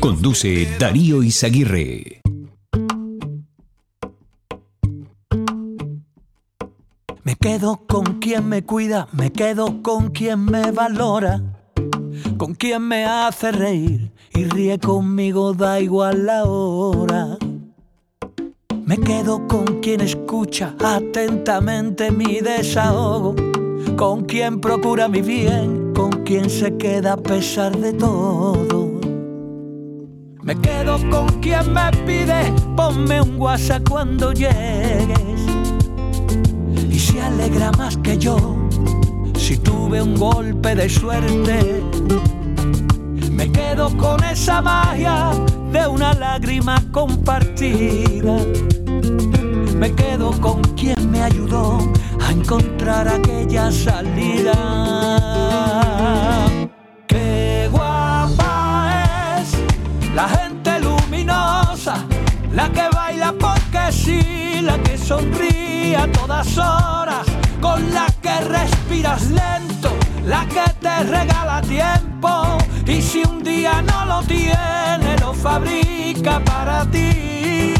Conduce Darío Izaguirre. Me quedo con quien me cuida, me quedo con quien me valora, con quien me hace reír y ríe conmigo, da igual la hora. Me quedo con quien escucha atentamente mi desahogo, con quien procura mi bien, con quien se queda a pesar de todo. Me quedo con quien me pide, ponme un WhatsApp cuando llegues y se alegra más que yo si tuve un golpe de suerte. Me quedo con esa magia de una lágrima compartida. Me quedo con quien me ayudó a encontrar aquella salida. La gente luminosa, la que baila porque sí, la que sonríe a todas horas, con la que respiras lento, la que te regala tiempo y si un día no lo tiene, lo fabrica para ti.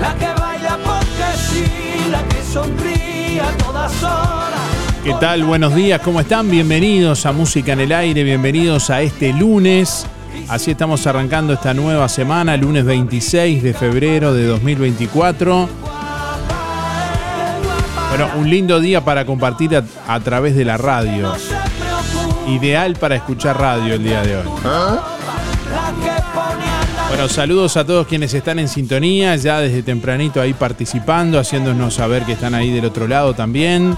La que baila porque sí, la que sonríe a todas horas. ¿Qué tal? Buenos días, ¿cómo están? Bienvenidos a Música en el Aire, bienvenidos a este lunes. Así estamos arrancando esta nueva semana, lunes 26 de febrero de 2024. Bueno, un lindo día para compartir a, a través de la radio. Ideal para escuchar radio el día de hoy. La Bueno, saludos a todos quienes están en sintonía, ya desde tempranito ahí participando, haciéndonos saber que están ahí del otro lado también.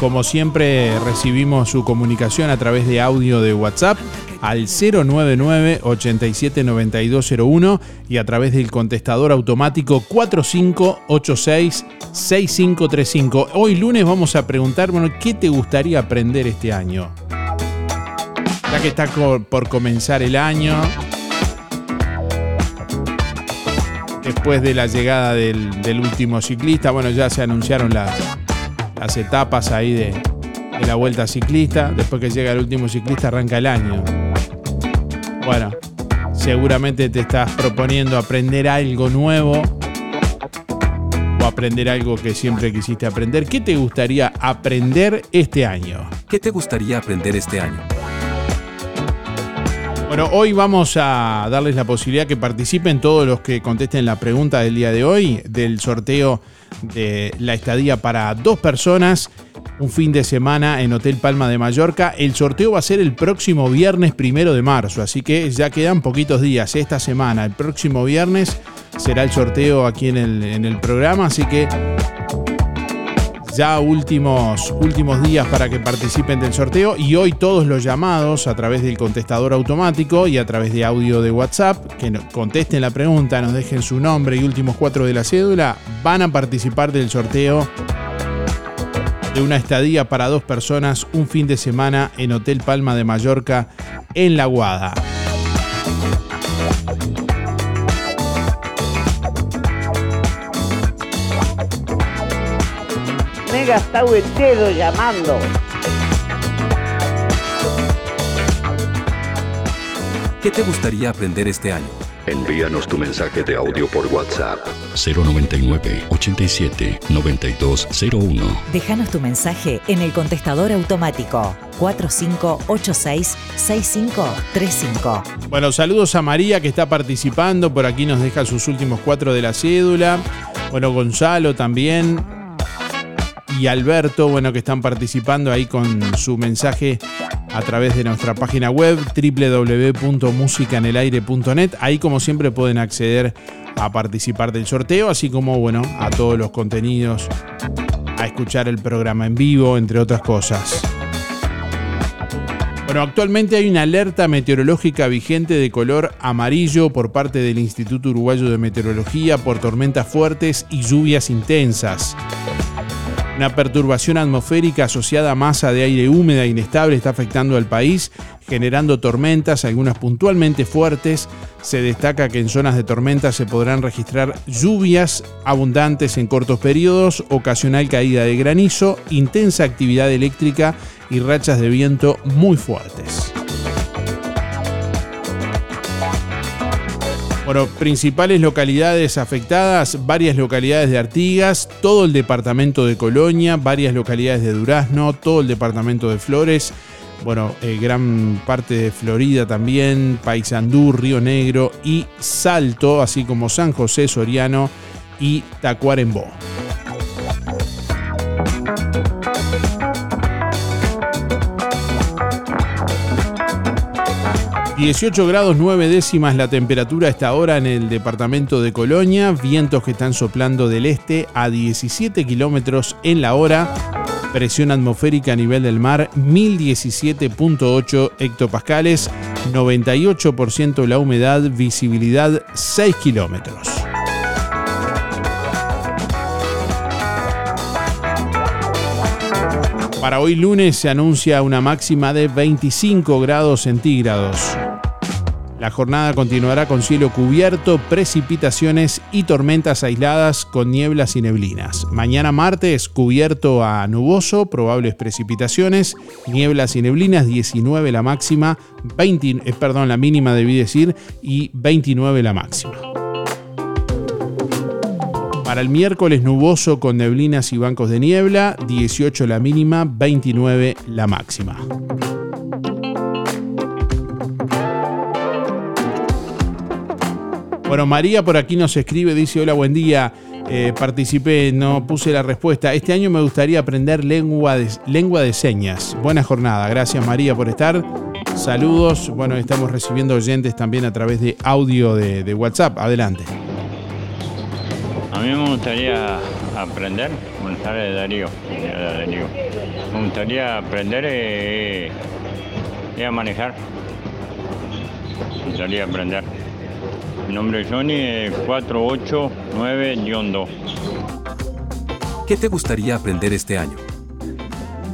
Como siempre, recibimos su comunicación a través de audio de WhatsApp al 099-879201 y a través del contestador automático 4586-6535. Hoy lunes vamos a preguntar, bueno, ¿qué te gustaría aprender este año? Ya que está por comenzar el año, después de la llegada del, último ciclista, bueno, ya se anunciaron las, las etapas ahí de, de la vuelta ciclista. Después que llega el último ciclista, arranca el año. Bueno, seguramente te estás proponiendo aprender algo nuevo o aprender algo que siempre quisiste aprender. ¿Qué te gustaría aprender este año? ¿Qué te gustaría aprender este año? Bueno, hoy vamos a darles la posibilidad que participen todos los que contesten la pregunta del día de hoy del sorteo de la estadía para dos personas, un fin de semana en Hotel Palma de Mallorca. El sorteo va a ser el próximo viernes primero de marzo, así que ya quedan poquitos días esta semana. El próximo viernes será el sorteo aquí en el, en el programa, así que ya últimos, últimos días para que participen del sorteo y hoy todos los llamados a través del contestador automático y a través de audio de WhatsApp que contesten la pregunta, nos dejen su nombre y últimos cuatro de la cédula, van a participar del sorteo de una estadía para dos personas un fin de semana en Hotel Palma de Mallorca en La Guada. Gastado el dedo llamando. ¿Qué te gustaría aprender este año? Envíanos tu mensaje de audio por WhatsApp 099 87 9201. Déjanos tu mensaje en el contestador automático 4586 6535. Bueno, saludos a María que está participando. Por aquí nos deja sus últimos cuatro de la cédula. Bueno, Gonzalo también y Alberto, bueno, que están participando ahí con su mensaje a través de nuestra página web www.musicanelaire.net. Ahí como siempre pueden acceder a participar del sorteo, así como bueno, a todos los contenidos, a escuchar el programa en vivo, entre otras cosas. Bueno, actualmente hay una alerta meteorológica vigente de color amarillo por parte del Instituto Uruguayo de Meteorología por tormentas fuertes y lluvias intensas. Una perturbación atmosférica asociada a masa de aire húmeda e inestable está afectando al país, generando tormentas, algunas puntualmente fuertes. Se destaca que en zonas de tormenta se podrán registrar lluvias abundantes en cortos periodos, ocasional caída de granizo, intensa actividad eléctrica y rachas de viento muy fuertes. Bueno, principales localidades afectadas, varias localidades de Artigas, todo el departamento de Colonia, varias localidades de Durazno, todo el departamento de Flores, bueno, eh, gran parte de Florida también, Paysandú, Río Negro y Salto, así como San José Soriano y Tacuarembó. 18 grados 9 décimas la temperatura a esta hora en el departamento de Colonia, vientos que están soplando del este a 17 kilómetros en la hora, presión atmosférica a nivel del mar 1017.8 hectopascales, 98% la humedad, visibilidad 6 kilómetros. Para hoy lunes se anuncia una máxima de 25 grados centígrados. La jornada continuará con cielo cubierto, precipitaciones y tormentas aisladas con nieblas y neblinas. Mañana martes cubierto a nuboso, probables precipitaciones, nieblas y neblinas, 19 la máxima, 20, eh, perdón, la mínima debí decir, y 29 la máxima. Para el miércoles nuboso con neblinas y bancos de niebla, 18 la mínima, 29 la máxima. Bueno, María por aquí nos escribe, dice, hola, buen día. Eh, participé, no puse la respuesta. Este año me gustaría aprender lengua de, lengua de señas. Buena jornada. Gracias María por estar. Saludos. Bueno, estamos recibiendo oyentes también a través de audio de, WhatsApp. Adelante. A mí me gustaría aprender, buenas tardes Darío, Darío. Me gustaría aprender eh, a manejar. Me gustaría aprender. Mi nombre es Johnny, 489-2. ¿Qué te gustaría aprender este año?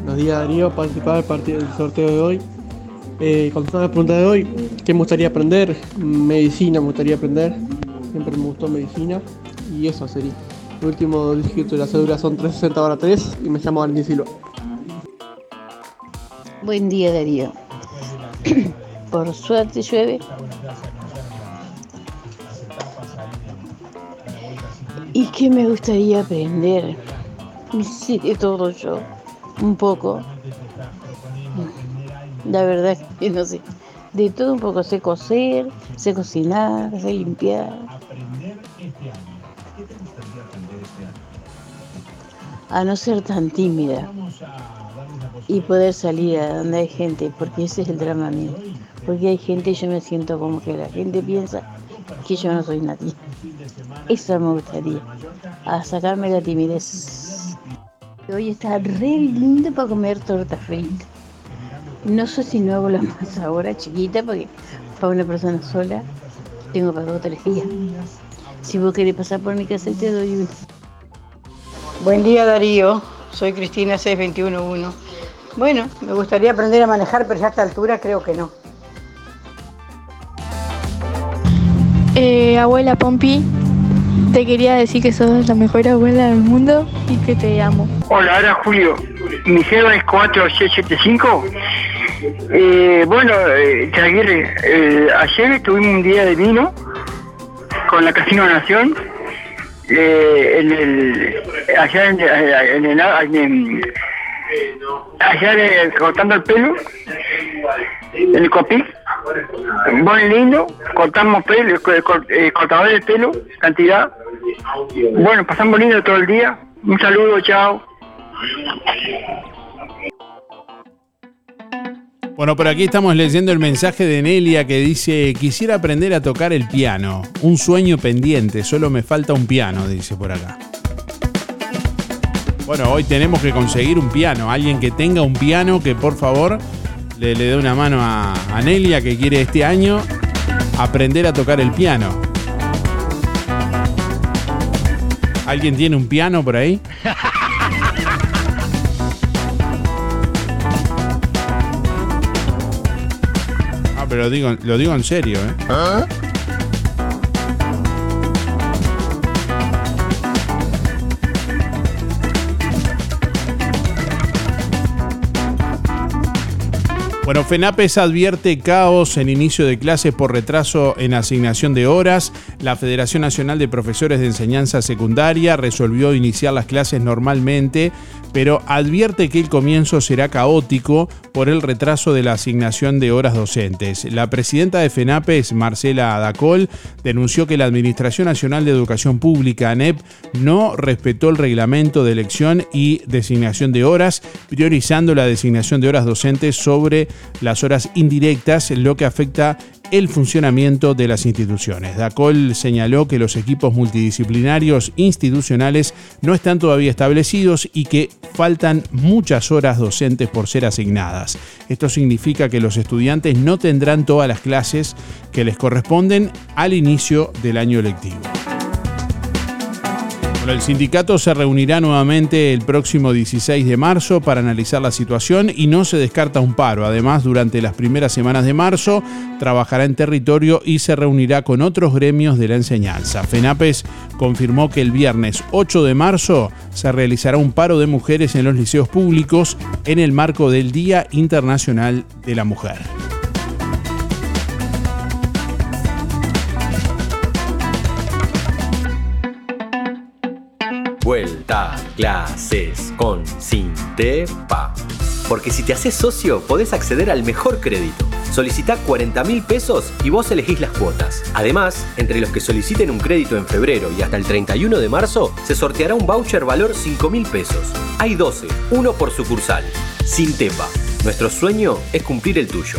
Buenos días Darío, participar del, partido, del sorteo de hoy. Eh, contestando la pregunta de hoy, ¿qué me gustaría aprender? Medicina me gustaría aprender. Siempre me gustó medicina. Y eso sería. El último dígito de la cédula son 360 ahora 3 y me llamo Valentín Silva. Buen día Darío. Por suerte llueve. ¿Y qué me gustaría aprender? Sí, de todo yo. Un poco. La verdad que no sé. De todo un poco sé coser, sé cocinar, sé limpiar. A no ser tan tímida y poder salir a donde hay gente, porque ese es el drama mío. Porque hay gente yo me siento como que la gente piensa que yo no soy nadie. Eso me gustaría, a sacarme la timidez. Hoy está re lindo para comer torta frita. No sé si no hago la masa ahora chiquita porque para una persona sola tengo para dos o tres días. Si vos querés pasar por mi casa te doy un... Buen día Darío, soy Cristina 6211. Bueno, me gustaría aprender a manejar, pero ya a esta altura creo que no. Eh, abuela Pompi, te quería decir que sos la mejor abuela del mundo y que te amo. Hola, ahora Julio. Mi cero es 4675. Eh, bueno, eh, eh, ayer tuvimos un día de vino con la Casino Nación. Eh, en el, allá en, en, el, allá cortando el pelo, en el copic Buen lindo, cortamos pelo, eh, cortador de pelo, cantidad. Bueno, pasamos lindo todo el día. Un saludo, chao. Bueno, por aquí estamos leyendo el mensaje de Nelia que dice, quisiera aprender a tocar el piano, un sueño pendiente, solo me falta un piano, dice por acá. Bueno, hoy tenemos que conseguir un piano, alguien que tenga un piano que por favor le, dé una mano a, a Nelia que quiere este año aprender a tocar el piano. ¿Alguien tiene un piano por ahí? Ah, pero digo, lo digo en serio, ¿eh? ¿Ah? Bueno, FENAPES advierte caos en inicio de clases por retraso en asignación de horas. La Federación Nacional de Profesores de Enseñanza Secundaria resolvió iniciar las clases normalmente, pero advierte que el comienzo será caótico por el retraso de la asignación de horas docentes. La presidenta de FENAPES, Marcela Adacol, denunció que la Administración Nacional de Educación Pública, ANEP, no respetó el reglamento de elección y designación de horas, priorizando la designación de horas docentes sobre las horas indirectas, lo que afecta el funcionamiento de las instituciones. Dacol señaló que los equipos multidisciplinarios institucionales no están todavía establecidos y que faltan muchas horas docentes por ser asignadas. Esto significa que los estudiantes no tendrán todas las clases que les corresponden al inicio del año lectivo el sindicato se reunirá nuevamente el próximo 16 de marzo para analizar la situación y no se descarta un paro. Además, durante las primeras semanas de marzo trabajará en territorio y se reunirá con otros gremios de la enseñanza. FENAPES confirmó que el viernes 8 de marzo se realizará un paro de mujeres en los liceos públicos en el marco del Día Internacional de la Mujer. Vuelta clases con Sintepa. Porque si te haces socio, podés acceder al mejor crédito. Solicita 40 mil pesos y vos elegís las cuotas. Además, entre los que soliciten un crédito en febrero y hasta el 31 de marzo, se sorteará un voucher valor 5 mil pesos. Hay 12, uno por sucursal. Sintepa. Nuestro sueño es cumplir el tuyo.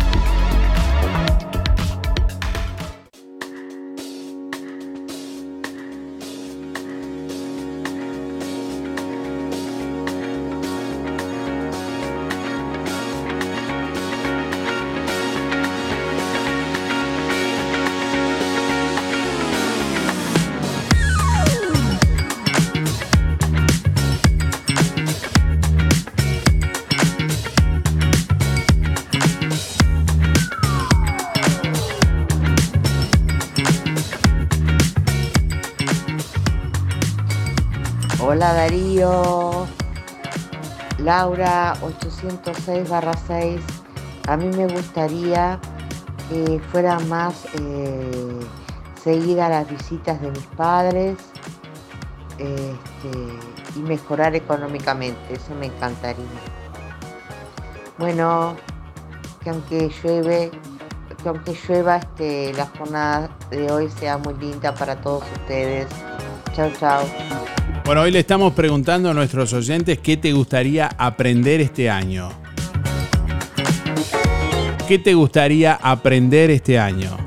Laura 806-6. A mí me gustaría que fuera más eh, seguir a las visitas de mis padres este, y mejorar económicamente, eso me encantaría. Bueno, que aunque llueve, que aunque llueva, este, la jornada de hoy sea muy linda para todos ustedes. Chao, chao. Bueno, hoy le estamos preguntando a nuestros oyentes qué te gustaría aprender este año. ¿Qué te gustaría aprender este año?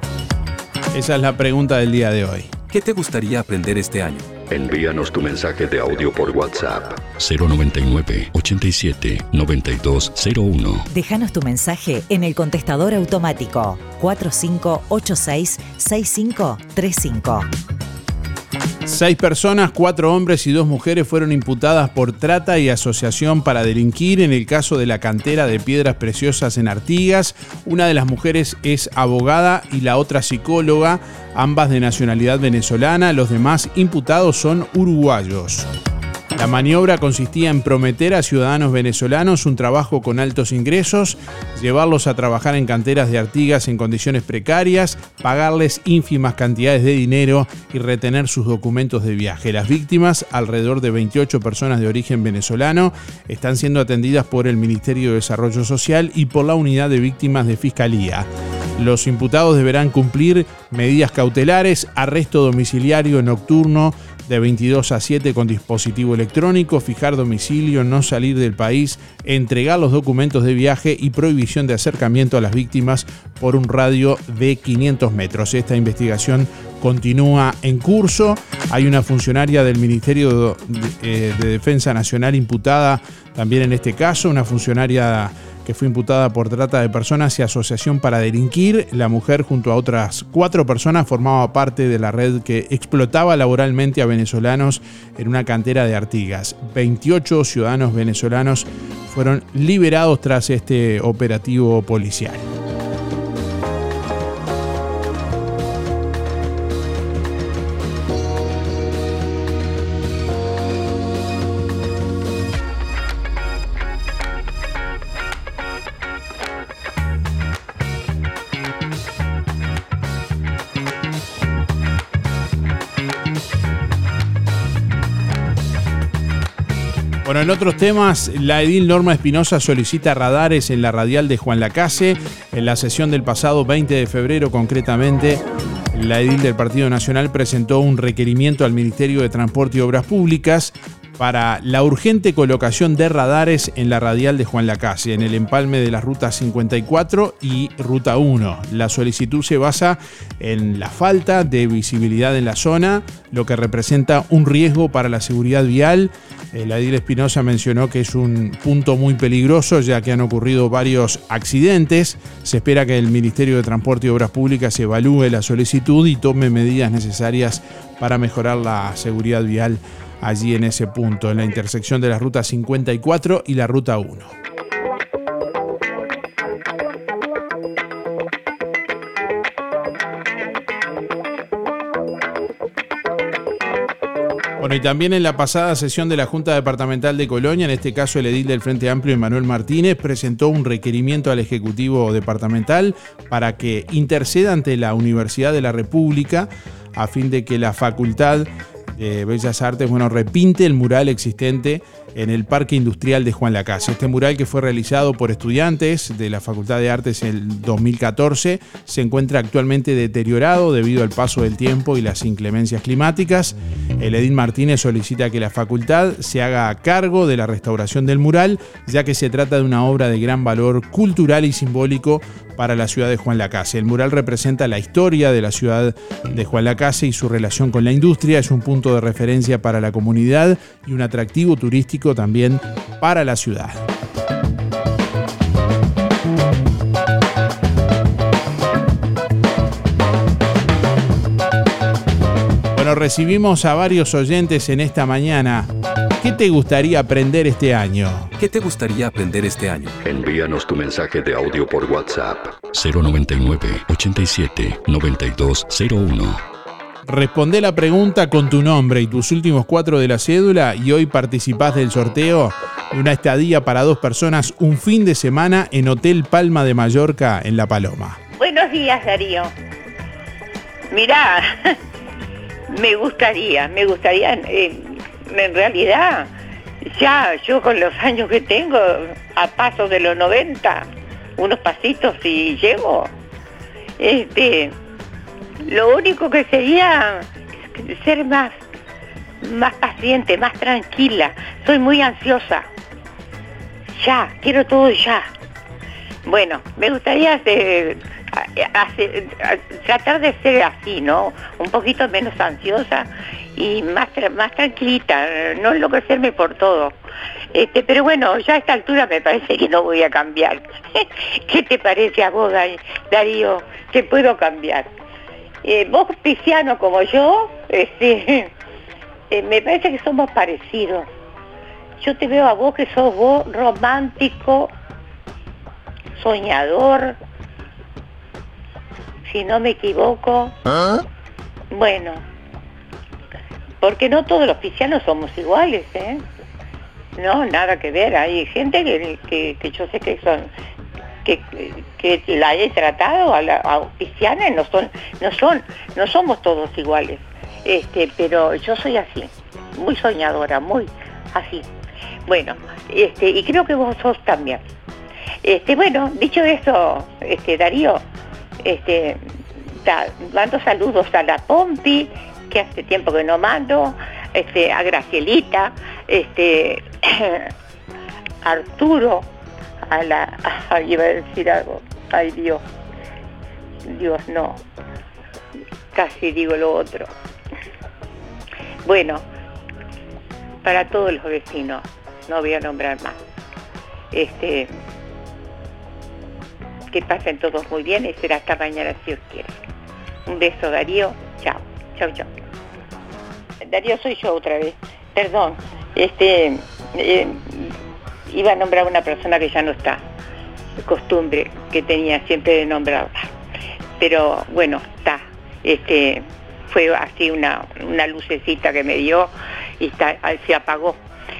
Esa es la pregunta del día de hoy. ¿Qué te gustaría aprender este año? Envíanos tu mensaje de audio por WhatsApp 099 87 9201. Déjanos tu mensaje en el contestador automático 4586 6535. Seis personas, cuatro hombres y dos mujeres fueron imputadas por trata y asociación para delinquir en el caso de la cantera de piedras preciosas en Artigas. Una de las mujeres es abogada y la otra psicóloga, ambas de nacionalidad venezolana. Los demás imputados son uruguayos. La maniobra consistía en prometer a ciudadanos venezolanos un trabajo con altos ingresos, llevarlos a trabajar en canteras de Artigas en condiciones precarias, pagarles ínfimas cantidades de dinero y retener sus documentos de viaje. Las víctimas, alrededor de 28 personas de origen venezolano, están siendo atendidas por el Ministerio de Desarrollo Social y por la Unidad de Víctimas de Fiscalía. Los imputados deberán cumplir medidas cautelares, arresto domiciliario nocturno, de 22 a 7 con dispositivo electrónico, fijar domicilio, no salir del país, entregar los documentos de viaje y prohibición de acercamiento a las víctimas por un radio de 500 metros. Esta investigación continúa en curso. Hay una funcionaria del Ministerio de, eh, de Defensa Nacional imputada también en este caso, una funcionaria que fue imputada por trata de personas y asociación para delinquir. La mujer junto a otras cuatro personas formaba parte de la red que explotaba laboralmente a venezolanos en una cantera de Artigas. 28 ciudadanos venezolanos fueron liberados tras este operativo policial. En otros temas, la edil Norma Espinosa solicita radares en la radial de Juan Lacase. En la sesión del pasado 20 de febrero, concretamente, la edil del Partido Nacional presentó un requerimiento al Ministerio de Transporte y Obras Públicas para la urgente colocación de radares en la radial de Juan Lacase, en el empalme de las rutas 54 y ruta 1. La solicitud se basa en la falta de visibilidad en la zona, lo que representa un riesgo para la seguridad vial. El Adil Espinosa mencionó que es un punto muy peligroso ya que han ocurrido varios accidentes. Se espera que el Ministerio de Transporte y Obras Públicas evalúe la solicitud y tome medidas necesarias para mejorar la seguridad vial allí en ese punto, en la intersección de la ruta 54 y la ruta 1. Bueno, y también en la pasada sesión de la Junta Departamental de Colonia, en este caso el edil del Frente Amplio, Manuel Martínez, presentó un requerimiento al Ejecutivo Departamental para que interceda ante la Universidad de la República a fin de que la Facultad de Bellas Artes, bueno, repinte el mural existente en el Parque Industrial de Juan Lacase. Este mural que fue realizado por estudiantes de la Facultad de Artes en el 2014 se encuentra actualmente deteriorado debido al paso del tiempo y las inclemencias climáticas. El Edín Martínez solicita que la facultad se haga cargo de la restauración del mural, ya que se trata de una obra de gran valor cultural y simbólico para la ciudad de Juan Lacase. El mural representa la historia de la ciudad de Juan Lacase y su relación con la industria. Es un punto de referencia para la comunidad y un atractivo turístico también para la ciudad. Bueno, recibimos a varios oyentes en esta mañana. ¿Qué te gustaría aprender este año? ¿Qué te gustaría aprender este año? Envíanos tu mensaje de audio por WhatsApp 099 87 9201. Responde la pregunta con tu nombre y tus últimos cuatro de la cédula y hoy participás del sorteo de una estadía para dos personas un fin de semana en Hotel Palma de Mallorca en La Paloma. Buenos días, Darío. Mirá, me gustaría, me gustaría, eh, en realidad, ya yo con los años que tengo, a paso de los 90, unos pasitos y llego, este, lo único que sería ser más, más paciente, más tranquila. Soy muy ansiosa. Ya, quiero todo ya. Bueno, me gustaría tratar de ser así, ¿no? Un poquito menos ansiosa y más, más tranquilita, no enloquecerme por todo. Este, pero bueno, ya a esta altura me parece que no voy a cambiar. ¿Qué te parece a vos, Darío, que puedo cambiar? Eh, vos, pisciano como yo, este, eh, me parece que somos parecidos. Yo te veo a vos que sos vos romántico, soñador, si no me equivoco. ¿Ah? Bueno, porque no todos los piscianos somos iguales, ¿eh? No, nada que ver. Hay gente que, yo sé que son que, la he tratado a, la, no son, no son, no somos todos iguales. Este, pero yo soy así, muy soñadora, muy así. Bueno, este, y creo que vos sos también. Este, bueno, dicho eso, este, Darío, este, mando saludos a la Pompi, que hace tiempo que no mando, este, a Gracielita, este, Arturo, a la, iba a decir algo, ay Dios, Dios no, casi digo lo otro. Bueno, para todos los vecinos, no voy a nombrar más. Este, que pasen todos muy bien y será hasta mañana si Dios quiere. Un beso Darío, chao, chao, chao. Darío soy yo otra vez, perdón, este, eh, iba a nombrar a una persona que ya no está, costumbre que tenía siempre de nombrarla, pero bueno, está, este, fue así una, una lucecita que me dio y está, se apagó.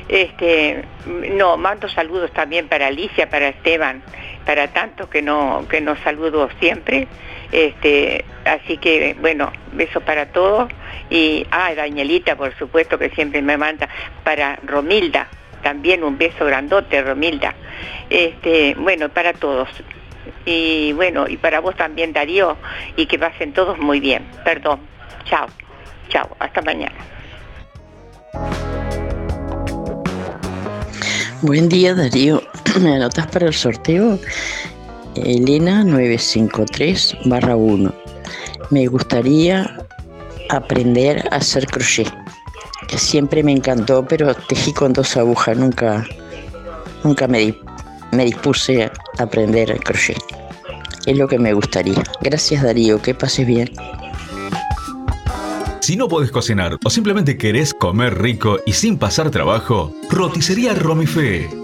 Este, no, mando saludos también para Alicia, para Esteban, para tantos que no, que nos saludo siempre. Este, así que bueno, beso para todos. Y ah, Danielita, por supuesto, que siempre me manda, para Romilda, también un beso grandote, Romilda. Este, bueno, para todos. Y bueno, y para vos también, Darío, y que pasen todos muy bien. Perdón. Chao. Chao. Hasta mañana. Buen día, Darío. ¿Me anotas para el sorteo? Elena 953 1. Me gustaría aprender a hacer crochet siempre me encantó, pero tejí con dos agujas, nunca, nunca me, me dispuse a aprender crochet. Es lo que me gustaría. Gracias Darío, que pases bien. Si no podés cocinar o simplemente querés comer rico y sin pasar trabajo, roticería Romifé.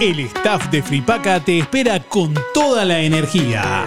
El staff de Fripaca te espera con toda la energía.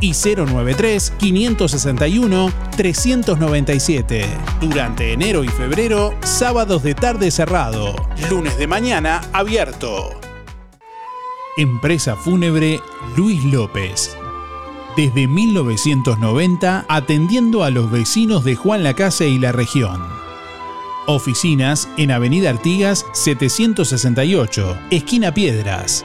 4586-5558 y 093-561-397. Durante enero y febrero, sábados de tarde cerrado. Lunes de mañana abierto. Empresa Fúnebre Luis López. Desde 1990 atendiendo a los vecinos de Juan Lacase y la región. Oficinas en Avenida Artigas 768, esquina Piedras.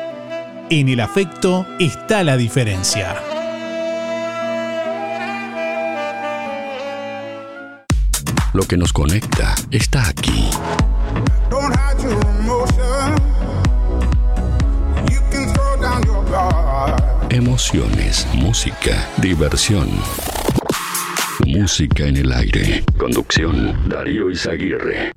en el afecto está la diferencia. Lo que nos conecta está aquí. Emociones, música, diversión. Música en el aire. Conducción, Darío Izaguirre.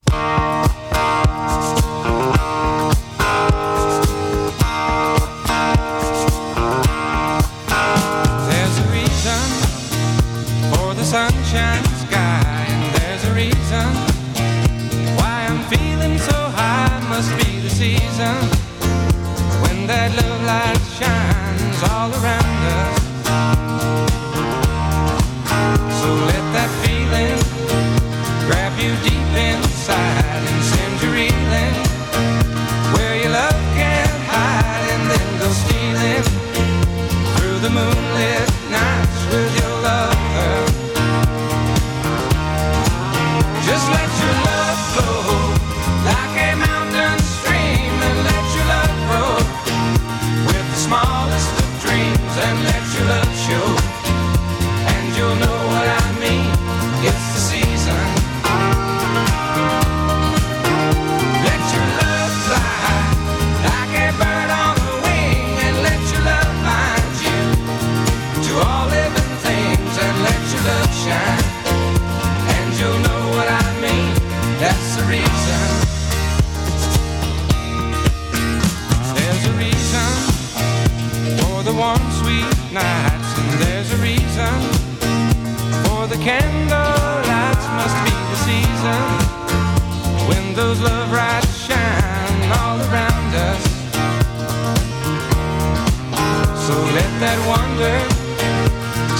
That wonder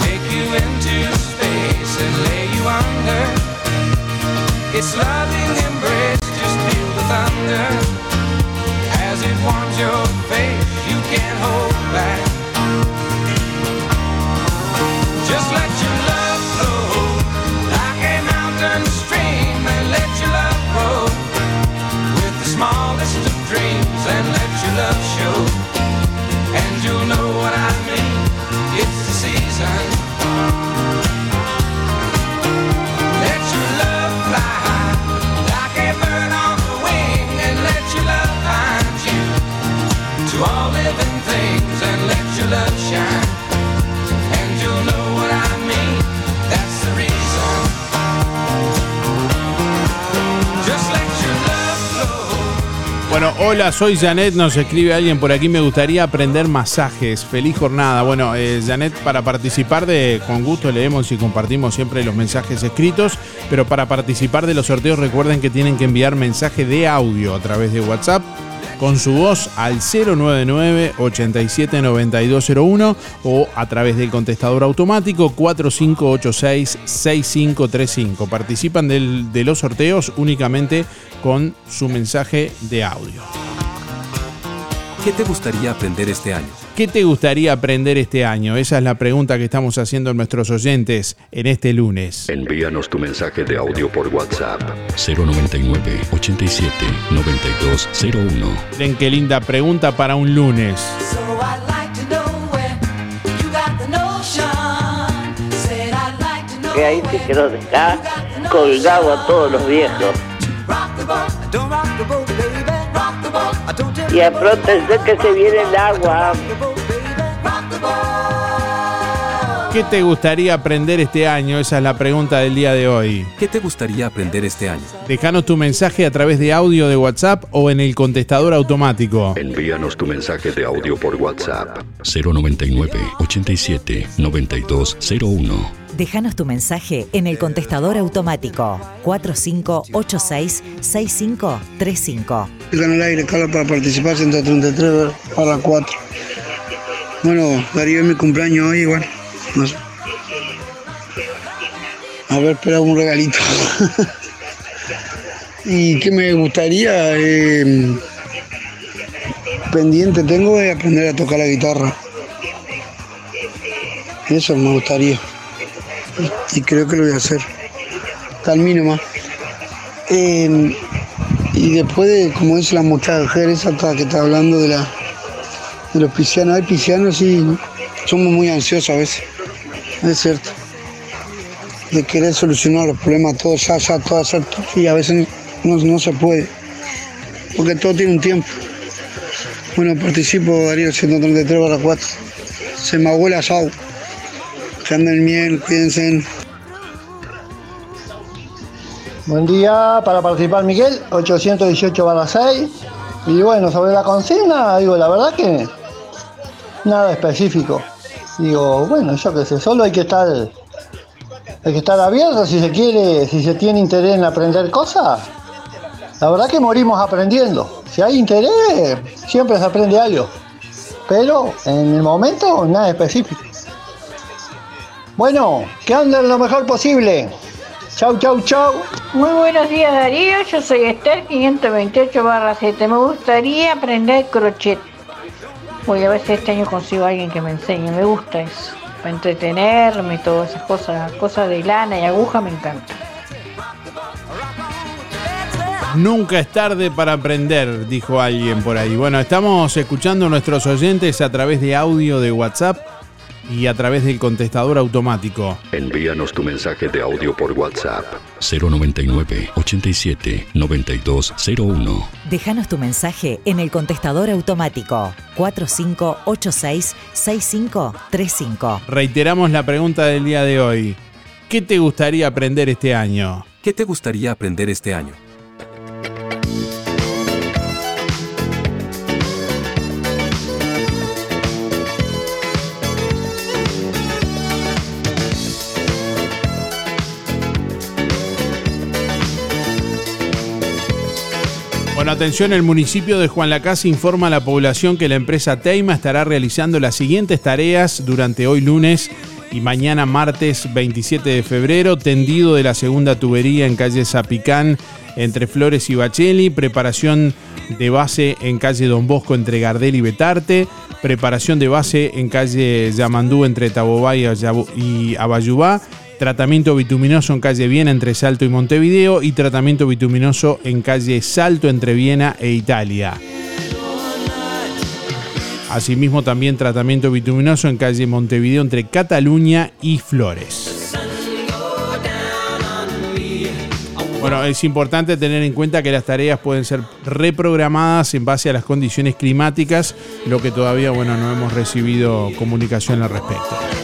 take you into space and lay you under. Its loving hola, soy Janet, nos escribe alguien por aquí, me gustaría aprender masajes. Feliz jornada. Bueno, eh, Janet, para participar de, con gusto leemos y compartimos siempre los mensajes escritos, pero para participar de los sorteos recuerden que tienen que enviar mensaje de audio a través de WhatsApp con su voz al 099 879201 o a través del contestador automático 4586 6535. Participan del- de los sorteos únicamente con su mensaje de audio. ¿Qué te gustaría aprender este año? ¿Qué te gustaría aprender este año? Esa es la pregunta que estamos haciendo a nuestros oyentes en este lunes. Envíanos tu mensaje de audio por WhatsApp 099 87 9201. Miren qué linda pregunta para un lunes. Que ahí te quedó acá colgado a todos los viejos. Y apróntense que se viene el agua. ¿Qué te gustaría aprender este año? Esa es la pregunta del día de hoy. ¿Qué te gustaría aprender este año? Déjanos tu mensaje a través de audio de WhatsApp o en el contestador automático. Envíanos tu mensaje de audio por WhatsApp 099 87 9201. Déjanos tu mensaje en el contestador automático 4586-6535. Dejan el aire, Carlos, para participar 133 para 4. Bueno, Darío es mi cumpleaños hoy, igual. No sé. A ver, espera un regalito. y qué me gustaría, eh, pendiente tengo de aprender a tocar la guitarra. Eso me gustaría. Y, creo que lo voy a hacer. Tal mínimo más. Eh, y después de, como dice la mujer esa que está hablando de la de los piscianos, hay piscianos y somos muy ansiosos a veces, es cierto. De querer solucionar los problemas todos ya, ya, todo todo, y a veces no, no se puede, porque todo tiene un tiempo. Bueno, participo Darío 133 barra 4. Se me abuela asado. Que anden bien, cuídense. Buen día para participar Miguel, 818 barra 6. Y bueno, sobre la consigna, digo, la verdad que nada específico. Digo, bueno, yo qué sé, solo hay que estar hay que estar abierto si se quiere, si se tiene interés en aprender cosas. La verdad que morimos aprendiendo. Si hay interés, siempre se aprende algo. Pero en el momento, nada específico. Bueno, que anden lo mejor posible. Chau, chau, chau. Muy buenos días Darío, yo soy Esther 528 barra 7. Me gustaría aprender crochet. Voy a ver si este año consigo a alguien que me enseñe, me gusta eso. Para entretenerme, todas esas cosas, cosas de lana y aguja me encanta. Nunca es tarde para aprender, dijo alguien por ahí. Bueno, estamos escuchando a nuestros oyentes a través de audio de WhatsApp y a través del contestador automático. Envíanos tu mensaje de audio por WhatsApp 099 87 9201. Déjanos tu mensaje en el contestador automático 4586-6535. Reiteramos la pregunta del día de hoy. ¿Qué te gustaría aprender este año? ¿Qué te gustaría aprender este año? Bueno, atención, el municipio de Juan Lacase informa a la población que la empresa Teima estará realizando las siguientes tareas durante hoy lunes y mañana martes 27 de febrero, tendido de la segunda tubería en calle Zapicán entre Flores y Bacheli, preparación de base en calle Don Bosco entre Gardel y Betarte, preparación de base en calle Yamandú entre Tabobá y Abayubá, tratamiento bituminoso en calle Viena entre Salto y Montevideo y tratamiento bituminoso en calle Salto entre Viena e Italia. Asimismo también tratamiento bituminoso en calle Montevideo entre Cataluña y Flores. Bueno, es importante tener en cuenta que las tareas pueden ser reprogramadas en base a las condiciones climáticas, lo que todavía bueno, no hemos recibido comunicación al respecto.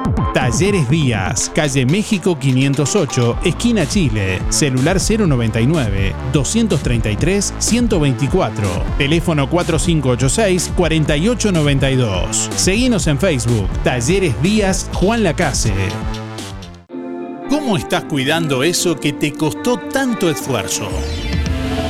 Talleres Díaz, calle México 508, esquina Chile, celular 099-233-124, teléfono 4586-4892. Seguinos en Facebook, Talleres Díaz Juan Lacase. ¿Cómo estás cuidando eso que te costó tanto esfuerzo?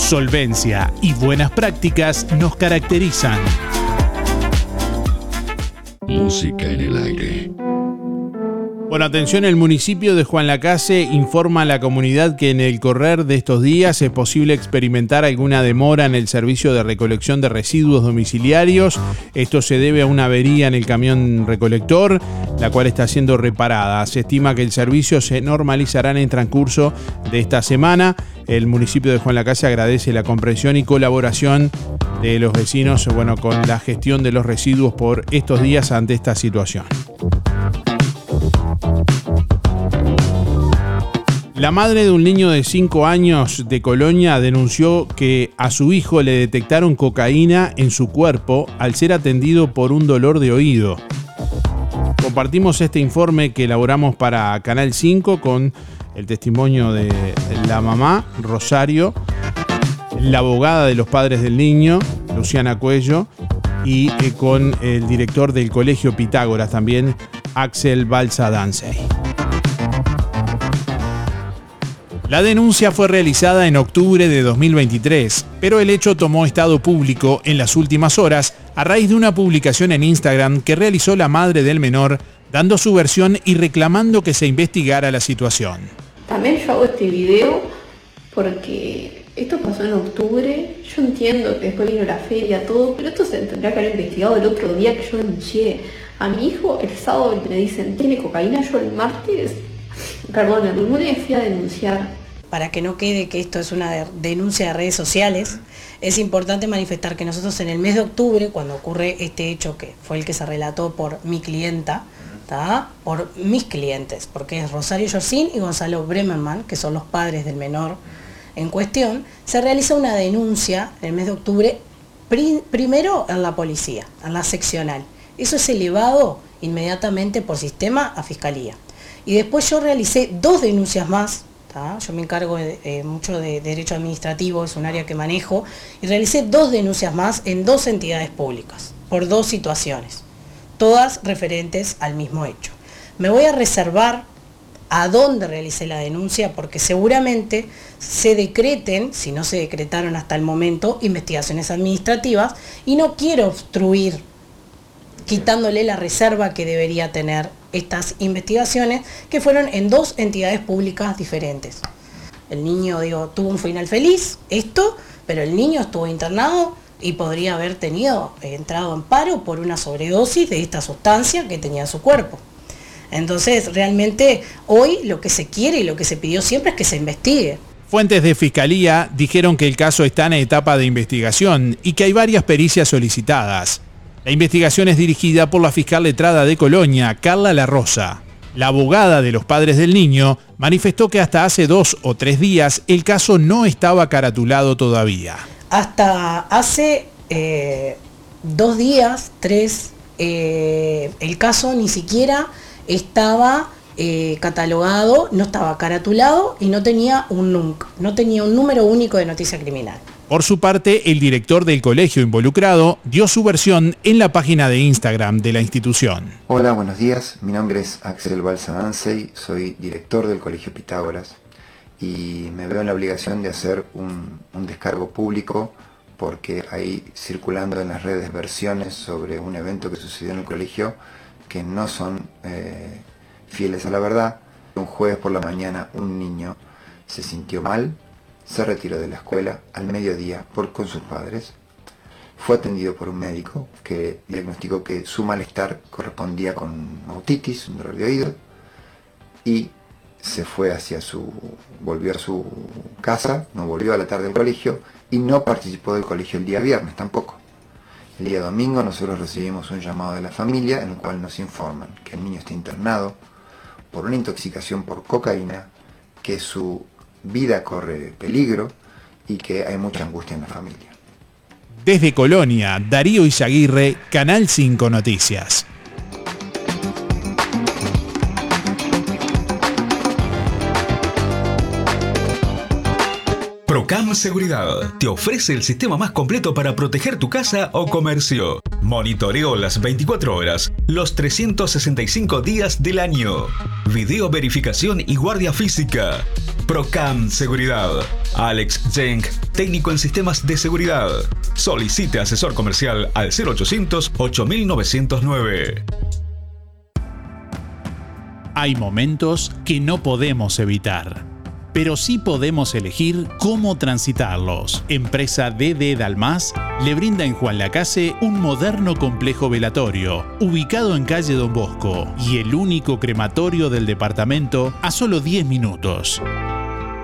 Solvencia y buenas prácticas nos caracterizan. Música en el aire. Bueno, atención, el municipio de Juan Lacase informa a la comunidad que en el correr de estos días es posible experimentar alguna demora en el servicio de recolección de residuos domiciliarios. Esto se debe a una avería en el camión recolector, la cual está siendo reparada. Se estima que el servicio se normalizará en el transcurso de esta semana. El municipio de Juan Lacase agradece la comprensión y colaboración de los vecinos bueno, con la gestión de los residuos por estos días ante esta situación. La madre de un niño de 5 años de Colonia denunció que a su hijo le detectaron cocaína en su cuerpo al ser atendido por un dolor de oído. Compartimos este informe que elaboramos para Canal 5 con el testimonio de la mamá, Rosario, la abogada de los padres del niño, Luciana Cuello, y eh, con el director del Colegio Pitágoras también, Axel Balsa Dansey. La denuncia fue realizada en octubre de 2023, pero el hecho tomó estado público en las últimas horas a raíz de una publicación en Instagram que realizó la madre del menor, dando su versión y reclamando que se investigara la situación. También yo hago este video porque esto pasó en octubre, yo entiendo que después vino la feria, todo, pero esto se tendría que haber investigado el otro día que yo denuncié a mi hijo, el sábado le dicen, ¿tiene cocaína? Yo el martes, perdón, el lunes fui a denunciar para que no quede que esto es una de- denuncia de redes sociales, es importante manifestar que nosotros en el mes de octubre, cuando ocurre este hecho que fue el que se relató por mi clienta, por mis clientes, porque es Rosario Yorcín y Gonzalo Bremerman, que son los padres del menor en cuestión, se realiza una denuncia en el mes de octubre, pri- primero en la policía, en la seccional. Eso es elevado inmediatamente por sistema a fiscalía. Y después yo realicé dos denuncias más, yo me encargo eh, mucho de derecho administrativo, es un área que manejo, y realicé dos denuncias más en dos entidades públicas, por dos situaciones, todas referentes al mismo hecho. Me voy a reservar a dónde realicé la denuncia porque seguramente se decreten, si no se decretaron hasta el momento, investigaciones administrativas y no quiero obstruir quitándole la reserva que debería tener estas investigaciones, que fueron en dos entidades públicas diferentes. El niño, digo, tuvo un final feliz, esto, pero el niño estuvo internado y podría haber tenido, eh, entrado en paro por una sobredosis de esta sustancia que tenía en su cuerpo. Entonces, realmente hoy lo que se quiere y lo que se pidió siempre es que se investigue. Fuentes de fiscalía dijeron que el caso está en etapa de investigación y que hay varias pericias solicitadas. La investigación es dirigida por la fiscal letrada de Colonia, Carla La Rosa. La abogada de los padres del niño manifestó que hasta hace dos o tres días el caso no estaba caratulado todavía. Hasta hace eh, dos días, tres, eh, el caso ni siquiera estaba eh, catalogado, no estaba caratulado y no tenía un no tenía un número único de noticia criminal. Por su parte, el director del colegio involucrado dio su versión en la página de Instagram de la institución. Hola, buenos días. Mi nombre es Axel Balsamansey, soy director del Colegio Pitágoras y me veo en la obligación de hacer un, descargo público porque hay circulando en las redes versiones sobre un evento que sucedió en el colegio que no son eh, fieles a la verdad. Un jueves por la mañana un niño se sintió mal, se retiró de la escuela al mediodía con sus padres. Fue atendido por un médico que diagnosticó que su malestar correspondía con otitis, un dolor de oído, y se fue hacia su, volvió a su casa, no volvió a la tarde al colegio y no participó del colegio el día viernes tampoco. El día domingo nosotros recibimos un llamado de la familia en el cual nos informan que el niño está internado por una intoxicación por cocaína, que su vida corre peligro y que hay mucha angustia en la familia. Desde Colonia, Darío Izaguirre, Canal 5 Noticias. Procam Seguridad te ofrece el sistema más completo para proteger tu casa o comercio. Monitoreo las 24 horas, los 365 días del año. Video verificación y guardia física. Procam Seguridad. Alex Jenk, técnico en sistemas de seguridad. Solicite asesor comercial al 0800 8909. Hay momentos que no podemos evitar pero sí podemos elegir cómo transitarlos. Empresa DD Dalmas le brinda en Juan Lacase un moderno complejo velatorio, ubicado en calle Don Bosco, y el único crematorio del departamento a solo 10 minutos.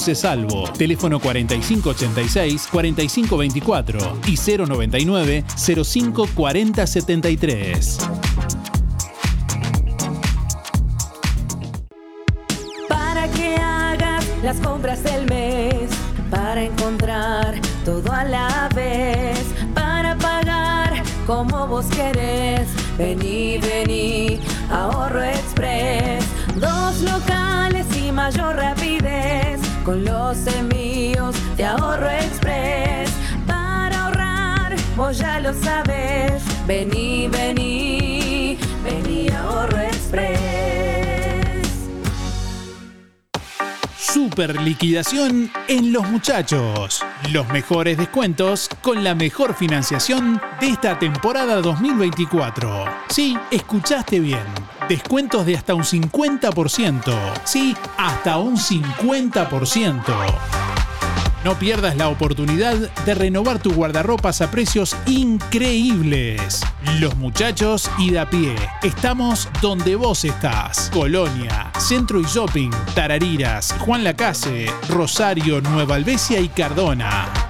Salvo. Teléfono 4586-4524 y 099-054073. Para que hagas las compras del mes, para encontrar todo a la vez, para pagar como vos querés. Vení, vení, ahorro express, dos locales y mayor rapidez. Con los envíos de ahorro express, para ahorrar, vos ya lo sabes. Vení, vení, vení, ahorro express. Super liquidación en Los Muchachos. Los mejores descuentos con la mejor financiación de esta temporada 2024. Sí, escuchaste bien. Descuentos de hasta un 50%. Sí, hasta un 50%. No pierdas la oportunidad de renovar tu guardarropas a precios increíbles. Los muchachos y de a pie. Estamos donde vos estás. Colonia, Centro y Shopping, Tarariras, Juan Lacase, Rosario, Nueva Albesia y Cardona.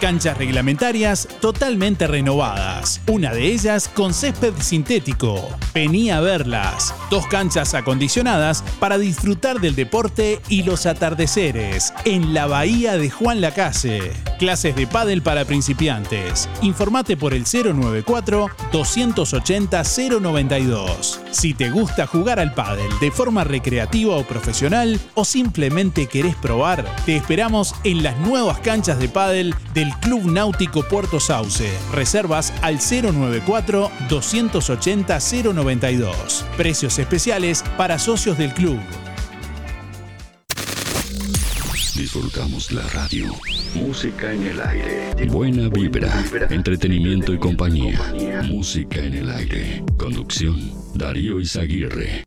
Canchas reglamentarias totalmente renovadas. Una de ellas con césped sintético. Vení a verlas. Dos canchas acondicionadas para disfrutar del deporte y los atardeceres en la bahía de Juan Lacase. Clases de pádel para principiantes. Informate por el 094 280 092. Si te gusta jugar al pádel de forma recreativa o profesional o simplemente querés probar, te esperamos en las nuevas canchas de pádel Club Náutico Puerto Sauce. Reservas al 094 280 092. Precios especiales para socios del club. Disfrutamos la radio. Música en el aire. Buena vibra. Entretenimiento y compañía. Música en el aire. Conducción. Darío Izaguirre.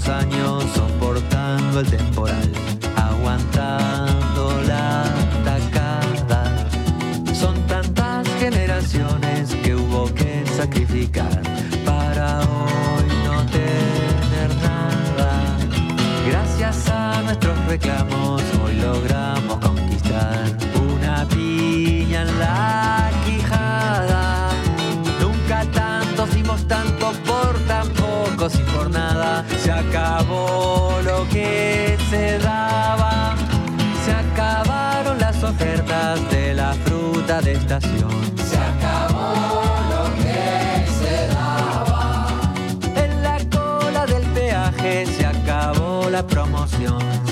Tantos años soportando el temporal, aguantando la tacada. Son tantas generaciones que hubo que sacrificar para hoy no tener nada. Gracias a nuestros reclamos Se acabó lo que se daba. Se acabaron las ofertas de la fruta de estación. Se acabó lo que se daba. En la cola del peaje se acabó la promoción.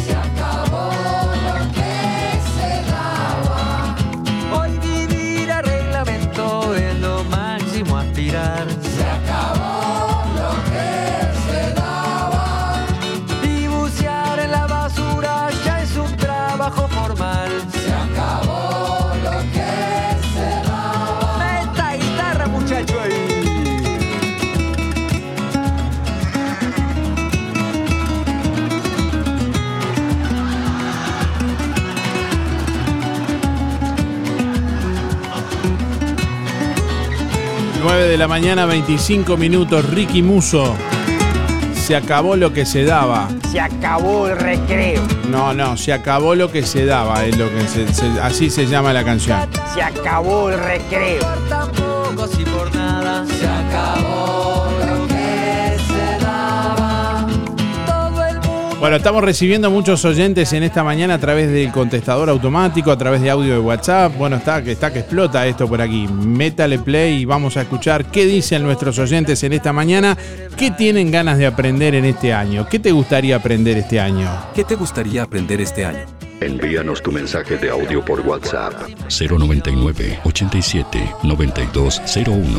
De la mañana, 25 minutos. Ricky Muso. Se acabó lo que se daba. Se acabó el recreo. No, no, se acabó lo que se daba, es lo que se- se- así se llama la canción. Se acabó el recreo. Bueno, estamos recibiendo muchos oyentes en esta mañana a través del contestador automático, a través de audio de WhatsApp. Bueno, está que está que explota esto por aquí. Métale play y vamos a escuchar qué dicen nuestros oyentes en esta mañana, qué tienen ganas de aprender en este año, qué te gustaría aprender este año. ¿Qué te gustaría aprender este año? Envíanos tu mensaje de audio por WhatsApp 099 87 9201.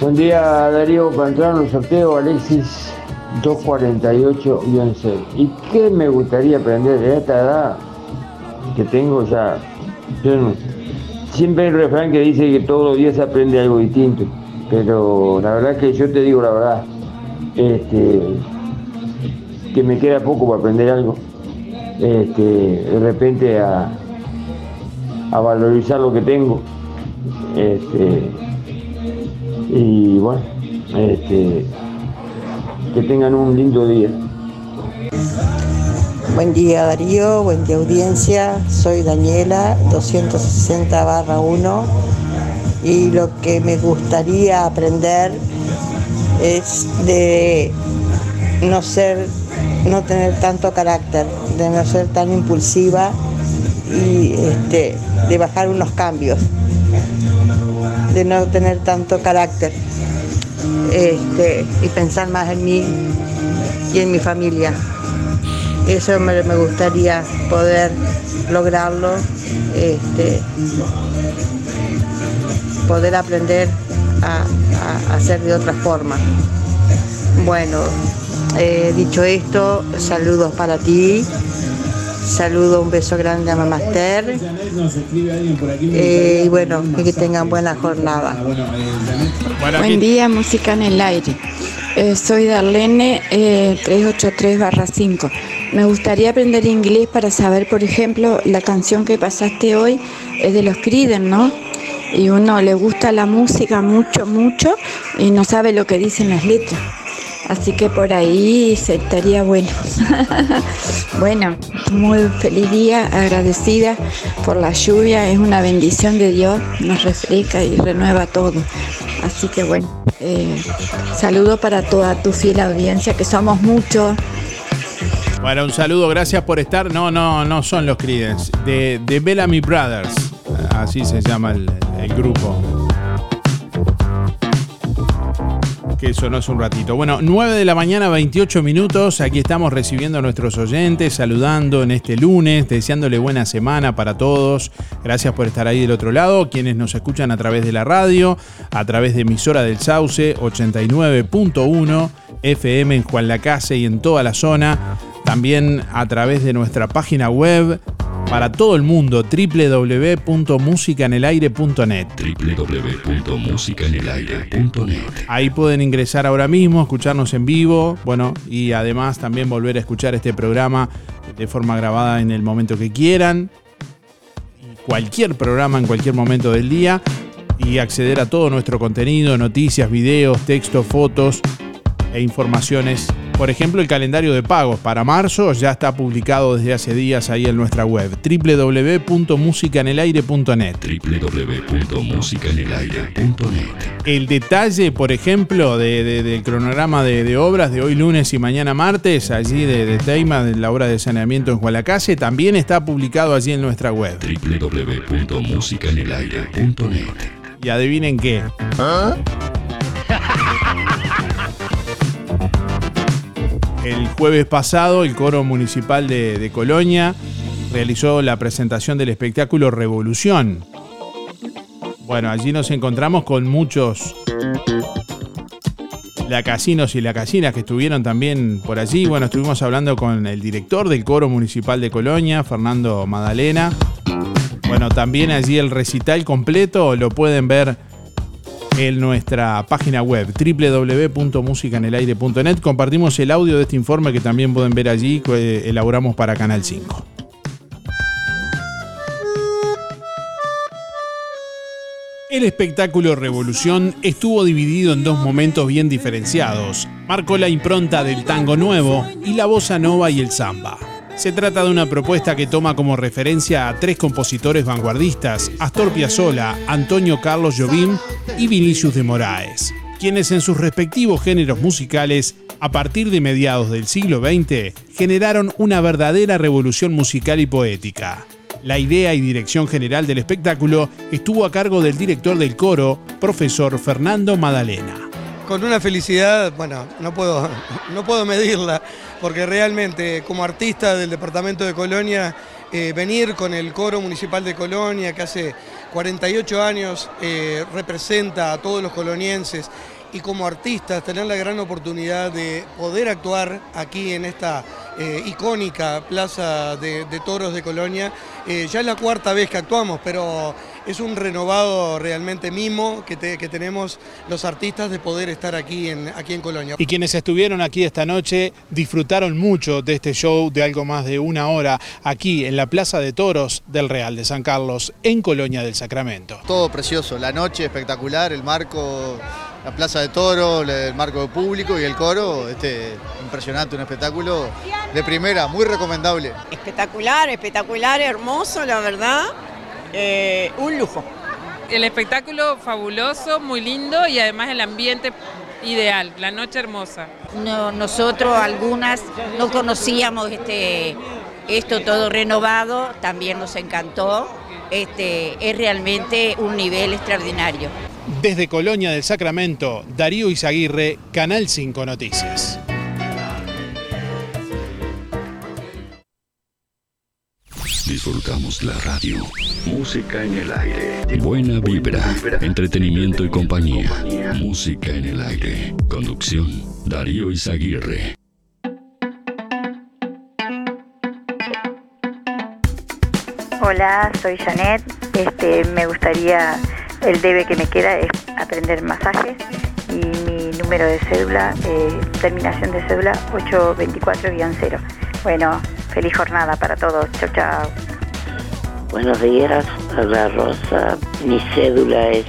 Buen día Darío, para entrar en el sorteo Alexis 248-6. ¿Y qué me gustaría aprender de esta edad que tengo ya? Siempre hay un refrán que dice que todos los días se aprende algo distinto, pero la verdad que yo te digo la verdad, este, que me queda poco para aprender algo. Este, de repente a, a valorizar lo que tengo. Este, y bueno, este, que tengan un lindo día. Buen día Darío, buen día audiencia, soy Daniela 260 barra 1 y lo que me gustaría aprender es de no ser, no tener tanto carácter, de no ser tan impulsiva y este, de bajar unos cambios, de no tener tanto carácter este, y pensar más en mí y en mi familia. Eso me, gustaría poder lograrlo, este, poder aprender a, a hacer de otra forma. Bueno, eh, dicho esto, saludos para ti. Saludo, un beso grande a Mamaster. Eh, y bueno, y que tengan buena jornada. Buen día, música en el aire. Eh, soy Darlene eh, 383-5. Me gustaría aprender inglés para saber, por ejemplo, la canción que pasaste hoy es de los Creedence, ¿no? Y uno le gusta la música mucho, mucho y no sabe lo que dicen las letras. Así que por ahí se estaría bueno. bueno, muy feliz día, agradecida por la lluvia, es una bendición de Dios, nos refresca y renueva todo. Así que bueno, eh, saludo para toda tu fiel audiencia, que somos muchos. Bueno, un saludo, gracias por estar. No, no, no son los Creedence, de, de Bellamy Brothers, así se llama el, el grupo. Que sonó hace un ratito. Bueno, 9 de la mañana, 28 minutos. Aquí estamos recibiendo a nuestros oyentes, saludando en este lunes, deseándole buena semana para todos. Gracias por estar ahí del otro lado. Quienes nos escuchan a través de la radio, a través de emisora del Sauce 89.1 FM en Juan Lacase y en toda la zona. También a través de nuestra página web para todo el mundo www.musicanelaire.net. www.musicanelaire.net. Ahí pueden ingresar ahora mismo, escucharnos en vivo, bueno, y además también volver a escuchar este programa de forma grabada en el momento que quieran. Cualquier programa en cualquier momento del día y acceder a todo nuestro contenido, noticias, videos, textos, fotos e informaciones. Por ejemplo, el calendario de pagos para marzo ya está publicado desde hace días ahí en nuestra web www.musicanelaire.net. www.musicanelaire.net. El detalle, por ejemplo, de- de- del cronograma de, de obras de hoy lunes y mañana martes, allí de, de Teima, de la obra de saneamiento en Jualacase, también está publicado allí en nuestra web. www.musicanelaire.net. Y adivinen qué. El jueves pasado, el coro municipal de, Colonia realizó la presentación del espectáculo Revolución. Bueno, allí nos encontramos con muchos lacasinos y lacasinas que estuvieron también por allí. Bueno, estuvimos hablando con el director del coro municipal de Colonia, Fernando Madalena. Bueno, también allí el recital completo lo pueden ver en nuestra página web www.musicanelaire.net. Compartimos el audio de este informe que también pueden ver allí, que elaboramos para Canal 5. El espectáculo Revolución estuvo dividido en dos momentos bien diferenciados. Marcó la impronta del tango nuevo y la bossa nova y el samba. Se trata de una propuesta que toma como referencia a tres compositores vanguardistas, Astor Piazzolla, Antonio Carlos Jobim y Vinicius de Moraes, quienes en sus respectivos géneros musicales, a partir de mediados del siglo XX, generaron una verdadera revolución musical y poética. La idea y dirección general del espectáculo estuvo a cargo del director del coro, profesor Fernando Madalena. con una felicidad, bueno, no puedo, no puedo medirla, porque realmente como artista del departamento de Colonia, eh, venir con el coro municipal de Colonia, que hace 48 años eh, representa a todos los colonienses, y como artistas tener la gran oportunidad de poder actuar aquí en esta eh, icónica plaza de, toros de Colonia, ya es la cuarta vez que actuamos, pero es un renovado realmente mimo que, te- que tenemos los artistas de poder estar aquí en, aquí en Colonia. Y quienes estuvieron aquí esta noche disfrutaron mucho de este show de algo más de una hora aquí en la Plaza de Toros del Real de San Carlos, en Colonia del Sacramento. Todo precioso, la noche espectacular, el marco, la plaza de toro, el marco de público y el coro, este, impresionante, un espectáculo de primera, muy recomendable. Espectacular, espectacular, hermoso, la verdad. Eh, un lujo. El espectáculo fabuloso, muy lindo y además el ambiente ideal, la noche hermosa. No, nosotros algunas no conocíamos este, esto todo renovado, también nos encantó. Este, es realmente un nivel extraordinario. Desde Colonia del Sacramento, Darío Izaguirre, Canal 5 Noticias. Disfrutamos la radio. Música en el aire. Buena vibra, entretenimiento y compañía. Música en el aire. Conducción, Darío Izaguirre. Hola, soy Janet. Este, me gustaría, el debe que me queda es aprender masajes y mi número de cédula, eh, terminación de cédula 824-0. Bueno, feliz jornada para todos. Chao, chao. Buenos días, habla Rosa. Mi cédula es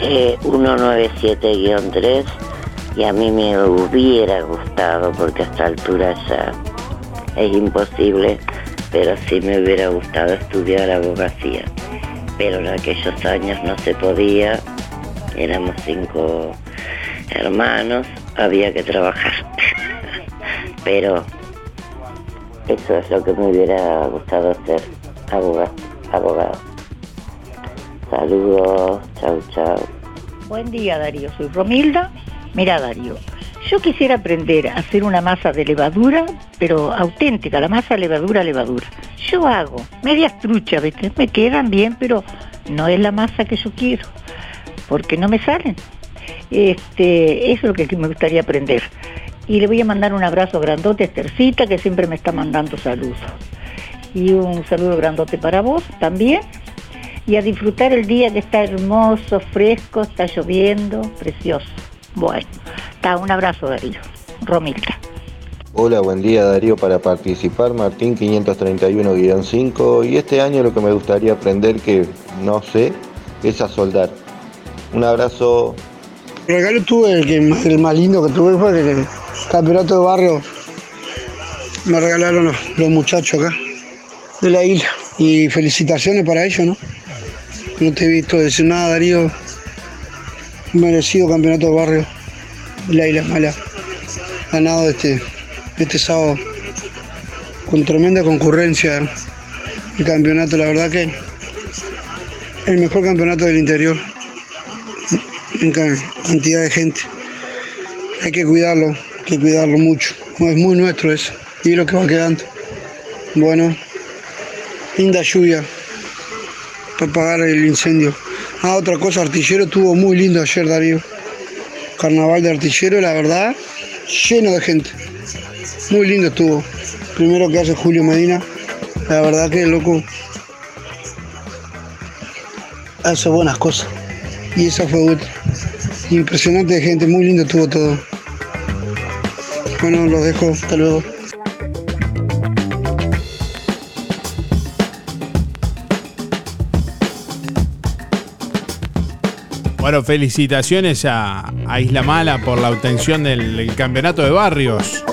eh, 197-3 y a mí me hubiera gustado, porque a esta altura ya es imposible, pero sí me hubiera gustado estudiar abogacía. Pero en aquellos años no se podía, éramos cinco hermanos, había que trabajar. pero eso es lo que me hubiera gustado hacer, abogado. abogado. Saludos, chau, chau. Buen día Darío, soy Romilda. Mira Darío, yo quisiera aprender a hacer una masa de levadura, pero auténtica, la masa levadura, levadura. Yo hago medias truchas, ¿viste? me quedan bien, pero no es la masa que yo quiero, porque no me salen. Este, eso es lo que me gustaría aprender. Y le voy a mandar un abrazo grandote a Estercita, que siempre me está mandando saludos. Y un saludo grandote para vos también. Y a disfrutar el día que está hermoso, fresco, está lloviendo, precioso. Bueno, está, un abrazo Darío. Romilda. Hola, buen día Darío para participar, Martín 531-5 y este año lo que me gustaría aprender que no sé es a soldar. Un abrazo. El regalo tuve, el, el más lindo que tuve fue el campeonato de barrio. Me regalaron los, los muchachos acá de la isla y felicitaciones para ellos, ¿no? No te he visto decir nada, Darío. Merecido campeonato de barrio. La isla mala. Ganado este, este sábado. Con tremenda concurrencia. El campeonato, la verdad que el mejor campeonato del interior. Cantidad de gente. Hay que cuidarlo, hay que cuidarlo mucho. Es muy nuestro eso. Y lo que va quedando. Bueno, linda lluvia para apagar el incendio. Ah, otra cosa, Artillero estuvo muy lindo ayer, Darío. Carnaval de Artillero, la verdad, lleno de gente. Muy lindo estuvo. Primero que hace Julio Medina. La verdad que loco hace buenas cosas. Y esa fue otra. Impresionante gente, muy lindo estuvo todo. Bueno, los dejo, hasta luego. Bueno, felicitaciones a, a Isla Mala por la obtención del, campeonato de barrios.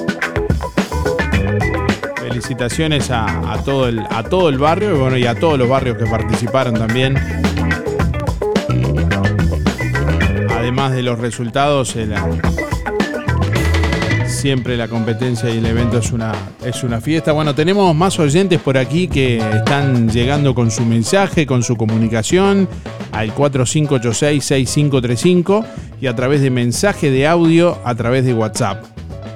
Felicitaciones a, a todo el, a todo el barrio bueno, y a todos los barrios que participaron también. Además de los resultados, el- siempre la competencia y el evento es una, es una fiesta. Bueno, tenemos más oyentes por aquí que están llegando con su mensaje, con su comunicación al 4586-6535 y a través de mensaje de audio a través de WhatsApp.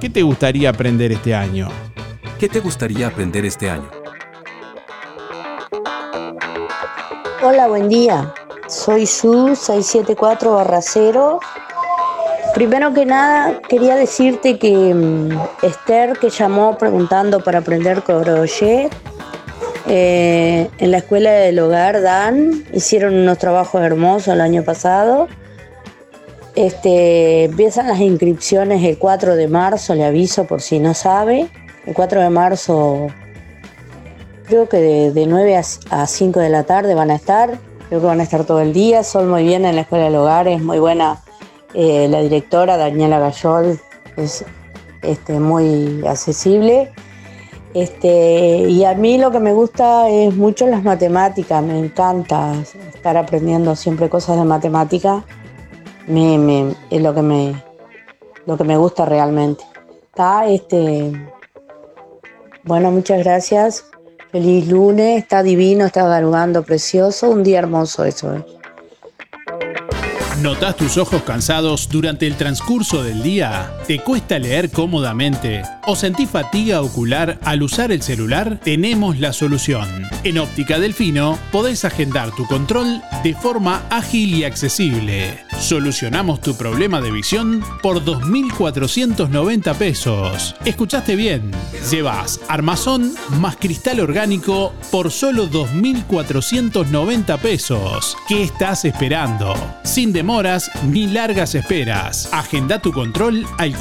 ¿Qué te gustaría aprender este año? ¿Qué te gustaría aprender este año? Hola, buen día. Soy Su 674-0. Primero que nada, quería decirte que mm, Esther, que llamó preguntando para aprender crochet, eh, en la escuela del hogar Dan, hicieron unos trabajos hermosos el año pasado. Este, empiezan las inscripciones el 4 de marzo, le aviso por si no sabe. El 4 de marzo creo que de, de 9 a, a 5 de la tarde van a estar. Creo que van a estar todo el día. Son muy bien en la escuela del hogar, es muy buena eh, la directora Daniela Gayol, es este, muy accesible. Este, y a mí lo que me gusta es mucho las matemáticas, me encanta estar aprendiendo siempre cosas de matemática. Me- es lo que me, lo que me gusta realmente. Está este. Bueno, muchas gracias. Feliz lunes, está divino, está garugando precioso, un día hermoso eso. ¿eh? ¿Notas tus ojos cansados durante el transcurso del día? ¿Te cuesta leer cómodamente? ¿O sentís fatiga ocular al usar el celular? Tenemos la solución. En Óptica Delfino podés agendar tu control de forma ágil y accesible. Solucionamos tu problema de visión por 2.490 pesos. ¿Escuchaste bien? Llevas armazón más cristal orgánico por solo 2.490 pesos. ¿Qué estás esperando? Sin demoras ni largas esperas. Agenda tu control al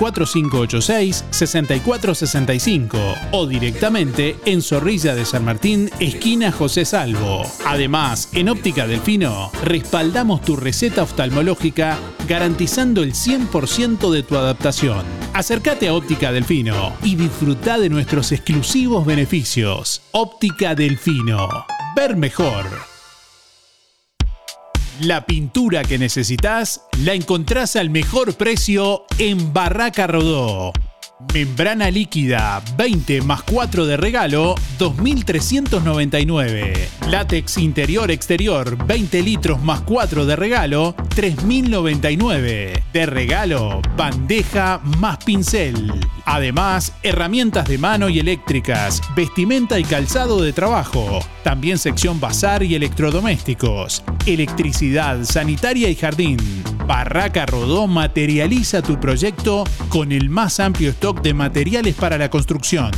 4586-6465 o directamente en Zorrilla de San Martín, esquina José Salvo. Además, en Óptica Delfino, respaldamos tu receta oftalmológica garantizando el 100% de tu adaptación. Acércate a Óptica Delfino y disfruta de nuestros exclusivos beneficios. Óptica Delfino. Ver mejor. La pintura que necesitas la encontrás al mejor precio en Barraca Rodó. Membrana líquida 20 más 4 de regalo 2.399. Látex interior exterior 20 litros más 4 de regalo 3.099. De regalo bandeja más pincel. Además, herramientas de mano y eléctricas, vestimenta y calzado de trabajo. También sección bazar y electrodomésticos. Electricidad, sanitaria y jardín. Barraca Rodó materializa tu proyecto con el más amplio stock de materiales para la construcción.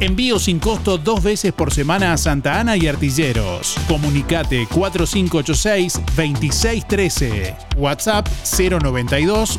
Envío sin costo dos veces por semana a Santa Ana y Artilleros. Comunicate 4586-2613. WhatsApp 092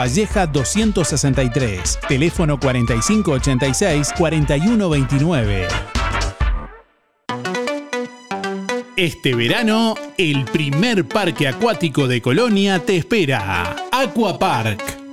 Valleja 263, teléfono 4586-4129. Este verano, el primer parque acuático de Colonia te espera. Aqua Park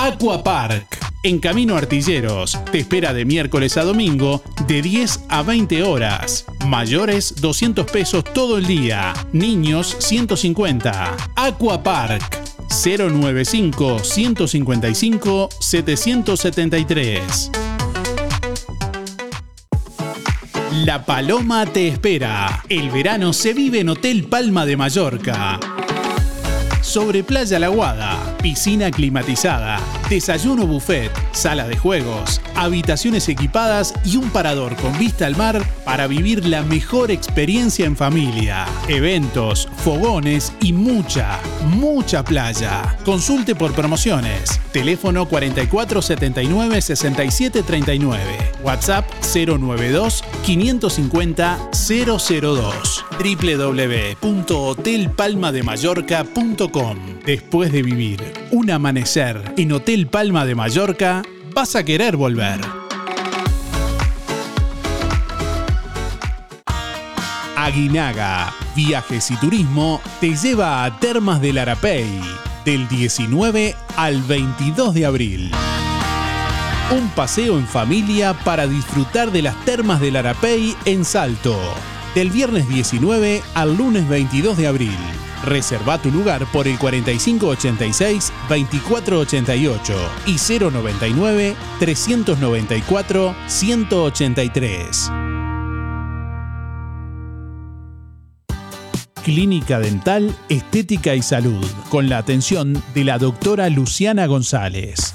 Aqua Park. En Camino Artilleros te espera de miércoles a domingo de 10 a 20 horas. Mayores 200 pesos todo el día. Niños 150. Aqua Park 095 155 773. La Paloma te espera. El verano se vive en Hotel Palma de Mallorca sobre Playa La Guada, piscina climatizada, desayuno buffet, sala de juegos, habitaciones equipadas y un parador con vista al mar para vivir la mejor experiencia en familia. Eventos, fogones y mucha, mucha playa. Consulte por promociones. Teléfono 4479 6739. WhatsApp 092 550 002. www.hotelpalmademallorca.com. Después de vivir un amanecer en Hotel Palma de Mallorca, vas a querer volver. Aguinaga, Viajes y Turismo te lleva a Termas del Arapey del 19 al 22 de abril. Un paseo en familia para disfrutar de las termas del Arapey en Salto, del viernes 19 al lunes 22 de abril. Reserva tu lugar por el 4586-2488 y 099-394-183. Clínica Dental, Estética y Salud, con la atención de la doctora Luciana González.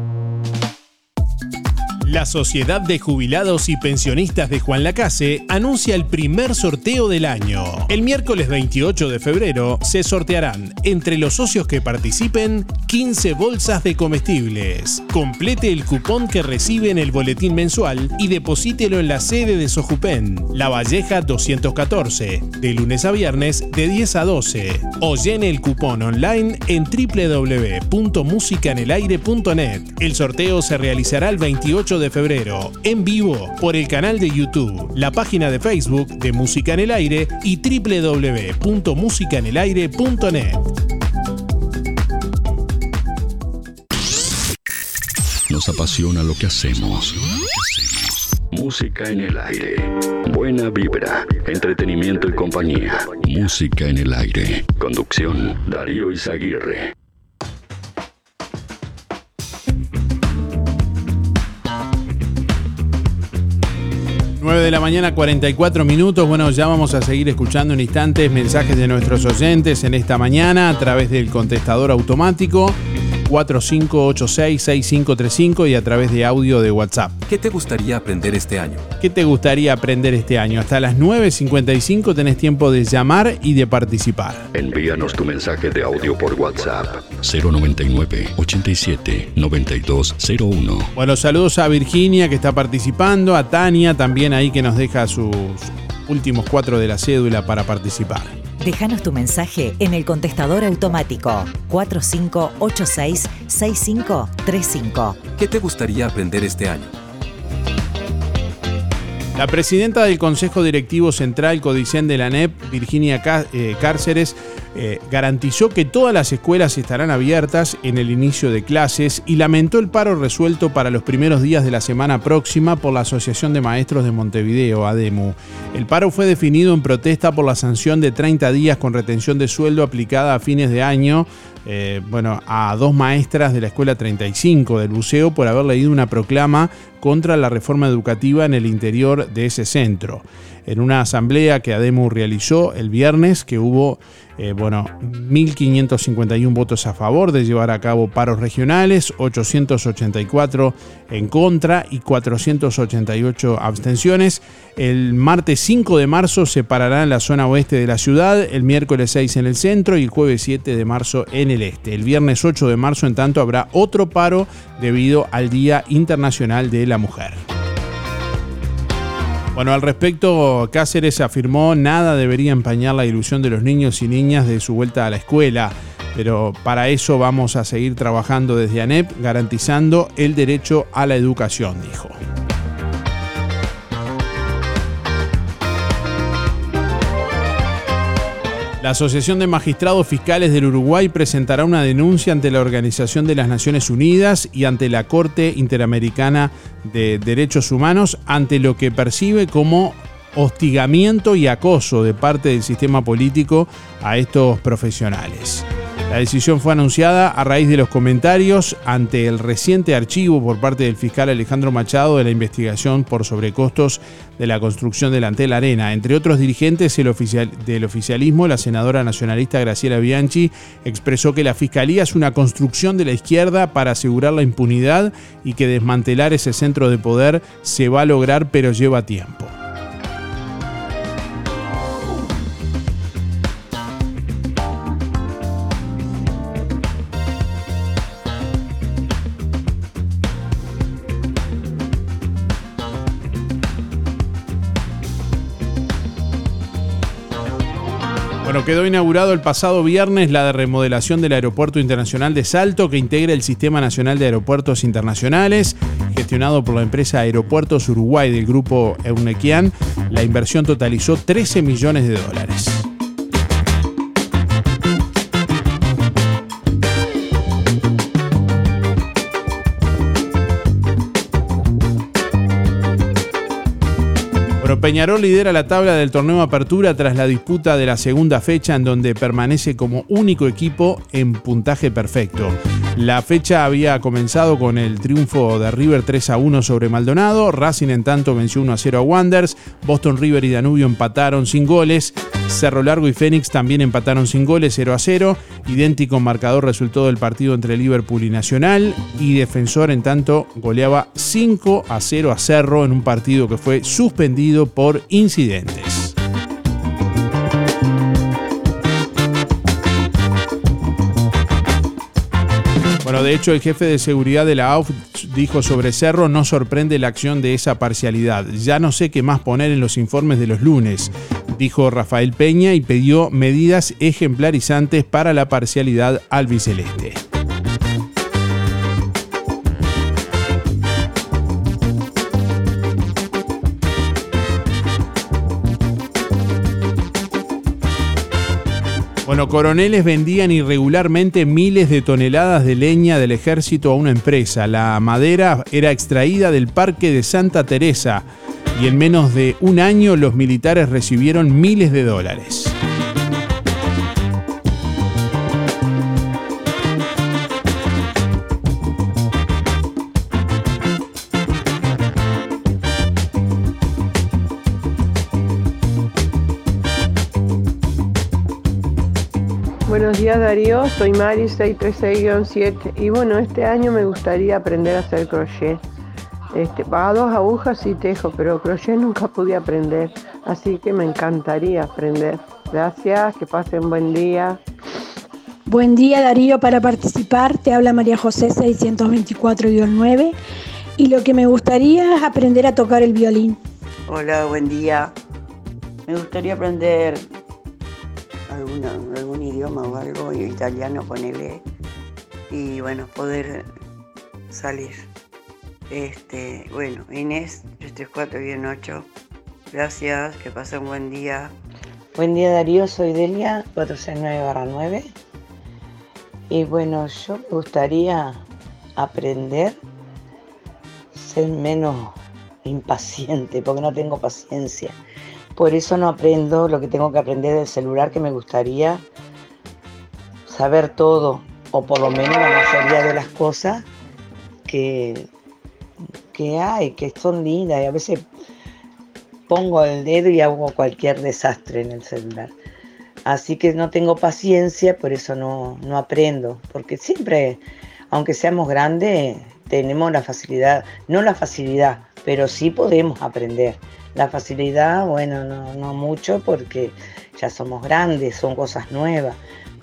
La Sociedad de Jubilados y Pensionistas de Juan Lacase anuncia el primer sorteo del año. El miércoles 28 de febrero se sortearán entre los socios que participen 15 bolsas de comestibles. Complete el cupón que recibe en el boletín mensual y deposítelo en la sede de Sojupen, La Valleja 214, de lunes a viernes de 10 a 12. O llene el cupón online en www.musicanelaire.net. El sorteo se realizará el 28 de febrero, en vivo, por el canal de YouTube, la página de Facebook de Música en el Aire y www.musicanelaire.net. Nos apasiona lo que hacemos. Música en el aire. Buena vibra, entretenimiento y compañía. Música en el aire. Conducción, Darío Izaguirre. 9 de la mañana, 44 minutos. Bueno, ya vamos a seguir escuchando en instantes mensajes de nuestros oyentes en esta mañana a través del contestador automático 4586-6535 y a través de audio de WhatsApp. ¿Qué te gustaría aprender este año? ¿Qué te gustaría aprender este año? Hasta las 9.55 tenés tiempo de llamar y de participar. Envíanos tu mensaje de audio por WhatsApp 099 87 9201. Bueno, saludos a Virginia que está participando, a Tania también ahí que nos deja sus últimos cuatro de la cédula para participar. Déjanos tu mensaje en el contestador automático 4586-6535. ¿Qué te gustaría aprender este año? La presidenta del Consejo Directivo Central Codicen de la NEP, Virginia Cá- eh, Cárceres, eh, garantizó que todas las escuelas estarán abiertas en el inicio de clases y lamentó el paro resuelto para los primeros días de la semana próxima por la Asociación de Maestros de Montevideo, ADEMU. El paro fue definido en protesta por la sanción de 30 días con retención de sueldo aplicada a fines de año eh, bueno, a dos maestras de la Escuela 35 del Buceo por haber leído una proclama contra la reforma educativa en el interior de ese centro. En una asamblea que ADEMU realizó el viernes, que hubo eh, bueno, 1.551 votos a favor de llevar a cabo paros regionales, 884 en contra y 488 abstenciones. El martes 5 de marzo se parará en la zona oeste de la ciudad, el miércoles 6 en el centro y el jueves 7 de marzo en el este. El viernes 8 de marzo, en tanto, habrá otro paro debido al Día Internacional de la Mujer. Bueno, al respecto, Cáceres afirmó nada debería empañar la ilusión de los niños y niñas de su vuelta a la escuela, pero para eso vamos a seguir trabajando desde ANEP garantizando el derecho a la educación, dijo. La Asociación de Magistrados Fiscales del Uruguay presentará una denuncia ante la Organización de las Naciones Unidas y ante la Corte Interamericana de Derechos Humanos ante lo que percibe como hostigamiento y acoso de parte del sistema político a estos profesionales. La decisión fue anunciada a raíz de los comentarios ante el reciente archivo por parte del fiscal Alejandro Machado de la investigación por sobrecostos de la construcción del Antel Arena. Entre otros dirigentes del oficialismo, la senadora nacionalista Graciela Bianchi expresó que la fiscalía es una construcción de la izquierda para asegurar la impunidad y que desmantelar ese centro de poder se va a lograr pero lleva tiempo. Quedó inaugurado el pasado viernes la de remodelación del Aeropuerto Internacional de Salto que integra el Sistema Nacional de Aeropuertos Internacionales, gestionado por la empresa Aeropuertos Uruguay del grupo Eunequian. La inversión totalizó 13 millones de dólares. Peñarol lidera la tabla del torneo Apertura tras la disputa de la segunda fecha en donde permanece como único equipo en puntaje perfecto. La fecha había comenzado con el triunfo de River 3 a 1 sobre Maldonado, Racing en tanto venció 1 a 0 a Wanderers, Boston River y Danubio empataron sin goles, Cerro Largo y Fénix también empataron sin goles 0 a 0, idéntico marcador resultó del partido entre Liverpool y Nacional. Y Defensor en tanto goleaba 5 a 0 a Cerro en un partido que fue suspendido por incidentes. Bueno, de hecho, el jefe de seguridad de la AUF dijo sobre Cerro, no sorprende la acción de esa parcialidad. Ya no sé qué más poner en los informes de los lunes, dijo Rafael Peña y pidió medidas ejemplarizantes para la parcialidad albiceleste. Bueno, coroneles vendían irregularmente miles de toneladas de leña del ejército a una empresa. La madera era extraída del Parque de Santa Teresa y en menos de un año los militares recibieron miles de dólares. Darío, soy Mari 636-7 y bueno, este año me gustaría aprender a hacer crochet. Este, a dos agujas y tejo, pero crochet nunca pude aprender, así que me encantaría aprender. Gracias, que pasen buen día. Buen día Darío, para participar te habla María José 624-9 y lo que me gustaría es aprender a tocar el violín. Hola, buen día. Me gustaría aprender alguna, algún idioma o algo, italiano, ponele, y bueno, poder salir. Este, bueno, Inés, 334-8, gracias, que pasen un buen día. Buen día Darío, soy Delia, 469-9. Y bueno, yo me gustaría aprender, ser menos impaciente, porque no tengo paciencia. Por eso no aprendo lo que tengo que aprender del celular, que me gustaría saber todo, o por lo menos la mayoría de las cosas que, que hay, que son lindas. Y a veces pongo el dedo y hago cualquier desastre en el celular. Así que no tengo paciencia, por eso no, no aprendo. Porque siempre, aunque seamos grandes, tenemos la facilidad, no la facilidad, pero sí podemos aprender. La facilidad, bueno, no, no mucho porque ya somos grandes, son cosas nuevas,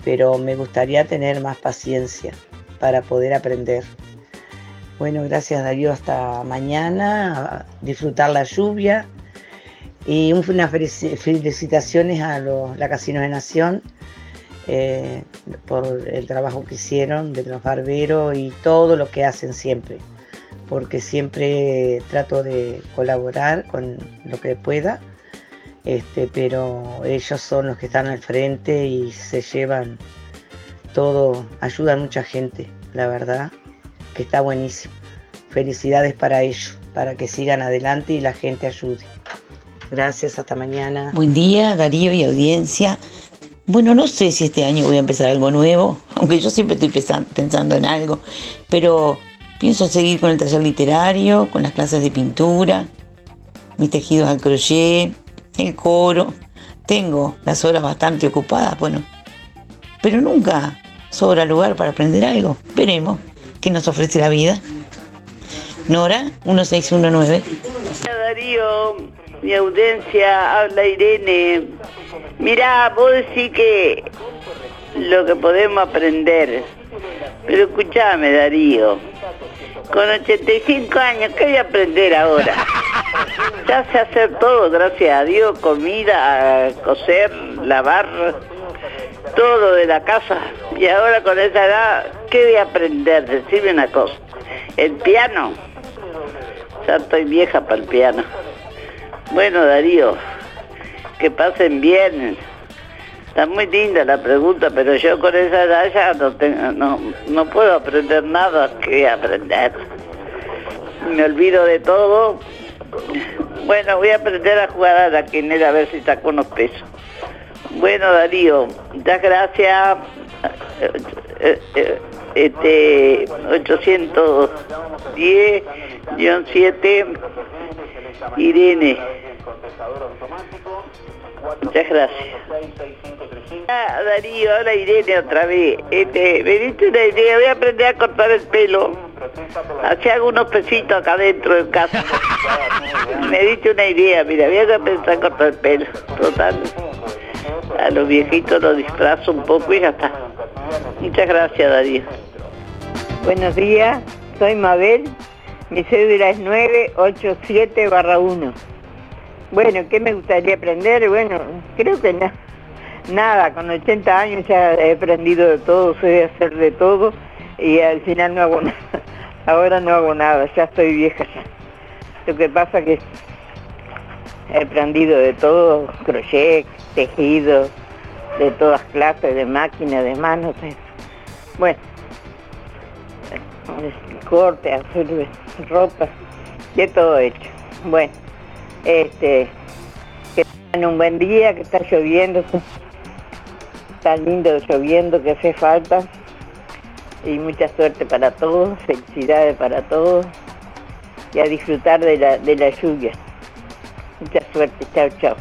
pero me gustaría tener más paciencia para poder aprender. Bueno, gracias Darío, hasta mañana, disfrutar la lluvia y unas felicitaciones a los, la Casino de Nación eh, por el trabajo que hicieron de los barberos y todo lo que hacen siempre porque siempre trato de colaborar con lo que pueda, este, pero ellos son los que están al frente y se llevan todo, ayudan mucha gente, la verdad, que está buenísimo. Felicidades para ellos, para que sigan adelante y la gente ayude. Gracias, hasta mañana. Buen día, Darío y audiencia. Bueno, no sé si este año voy a empezar algo nuevo, aunque yo siempre estoy pensando en algo, pero pienso seguir con el taller literario, con las clases de pintura, mis tejidos al crochet, el coro. Tengo las horas bastante ocupadas, bueno, pero nunca sobra lugar para aprender algo. Veremos qué nos ofrece la vida. Nora, 1619. Darío, mi audiencia, habla Irene. Mirá, vos decís que lo que podemos aprender. Pero escúchame, Darío. Con 85 años, ¿qué voy a aprender ahora? Ya sé hacer todo, gracias a Dios, comida, coser, lavar, todo de la casa. Y ahora con esa edad, ¿qué voy a aprender? Decime una cosa. El piano. Ya estoy vieja para el piano. Bueno, Darío, que pasen bien. Está muy linda la pregunta, pero yo con esa edad no, tengo, no, no puedo aprender nada que aprender. Me olvido de todo. Bueno, voy a aprender a jugar a la quinera a ver si saco unos pesos. Bueno, Darío, muchas gracias. Eh, eh, este 810-7 Irene. Muchas gracias. Ah, Darío, hola Irene otra vez. Este, me diste una idea, voy a aprender a cortar el pelo. Así hago unos pesitos acá dentro de casa. me diste una idea, mira, voy a empezar a cortar el pelo. Total. A los viejitos los disfrazo un poco y ya está. Muchas gracias, Darío. Buenos días, soy Mabel. Mi cédula es 987 1. Bueno, ¿qué me gustaría aprender? Bueno, creo que nada, con 80 años ya he aprendido de todo, sé hacer de todo y al final no hago nada. Ahora no hago nada, ya estoy vieja ya. Lo que pasa que he aprendido de todo, crochet, tejido, de todas clases, de máquinas, de manos. Bueno, corte, hacer ropa, de todo hecho. Bueno. Este, que tengan un buen día, que está lloviendo, está lindo lloviendo, que hace falta. Y mucha suerte para todos, felicidades para todos y a disfrutar de la, de la lluvia. Mucha suerte, chao, chao.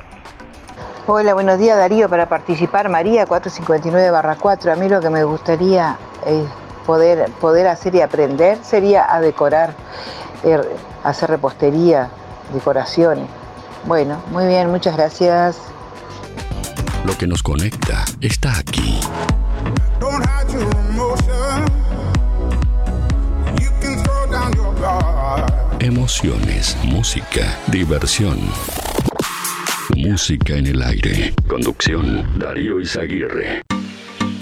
Hola, buenos días Darío, para participar María 459 4. A mí lo que me gustaría eh, poder, poder hacer y aprender sería a decorar, eh, hacer repostería, decoraciones. Bueno, muy bien, muchas gracias. Lo que nos conecta está aquí. Emociones, música, diversión. Música en el aire. Conducción, Darío Izaguirre.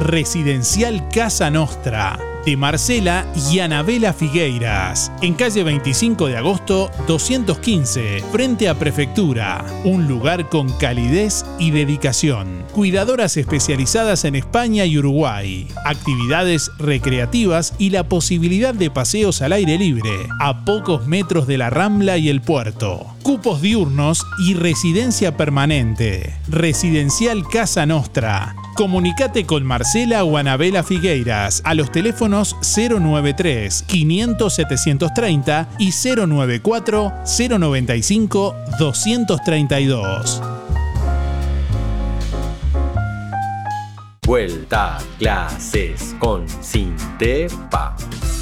Residencial Casa Nostra de Marcela y Anabela Figueiras, en calle 25 de agosto 215, frente a Prefectura, un lugar con calidez y dedicación. Cuidadoras especializadas en España y Uruguay, actividades recreativas y la posibilidad de paseos al aire libre, a pocos metros de la Rambla y el puerto. Cupos diurnos y residencia permanente. Residencial Casa Nostra. Comunicate con Marcela o Anabela Figueiras a los teléfonos 093 500 730 y 094 095 232. Vuelta a clases con Sintepa.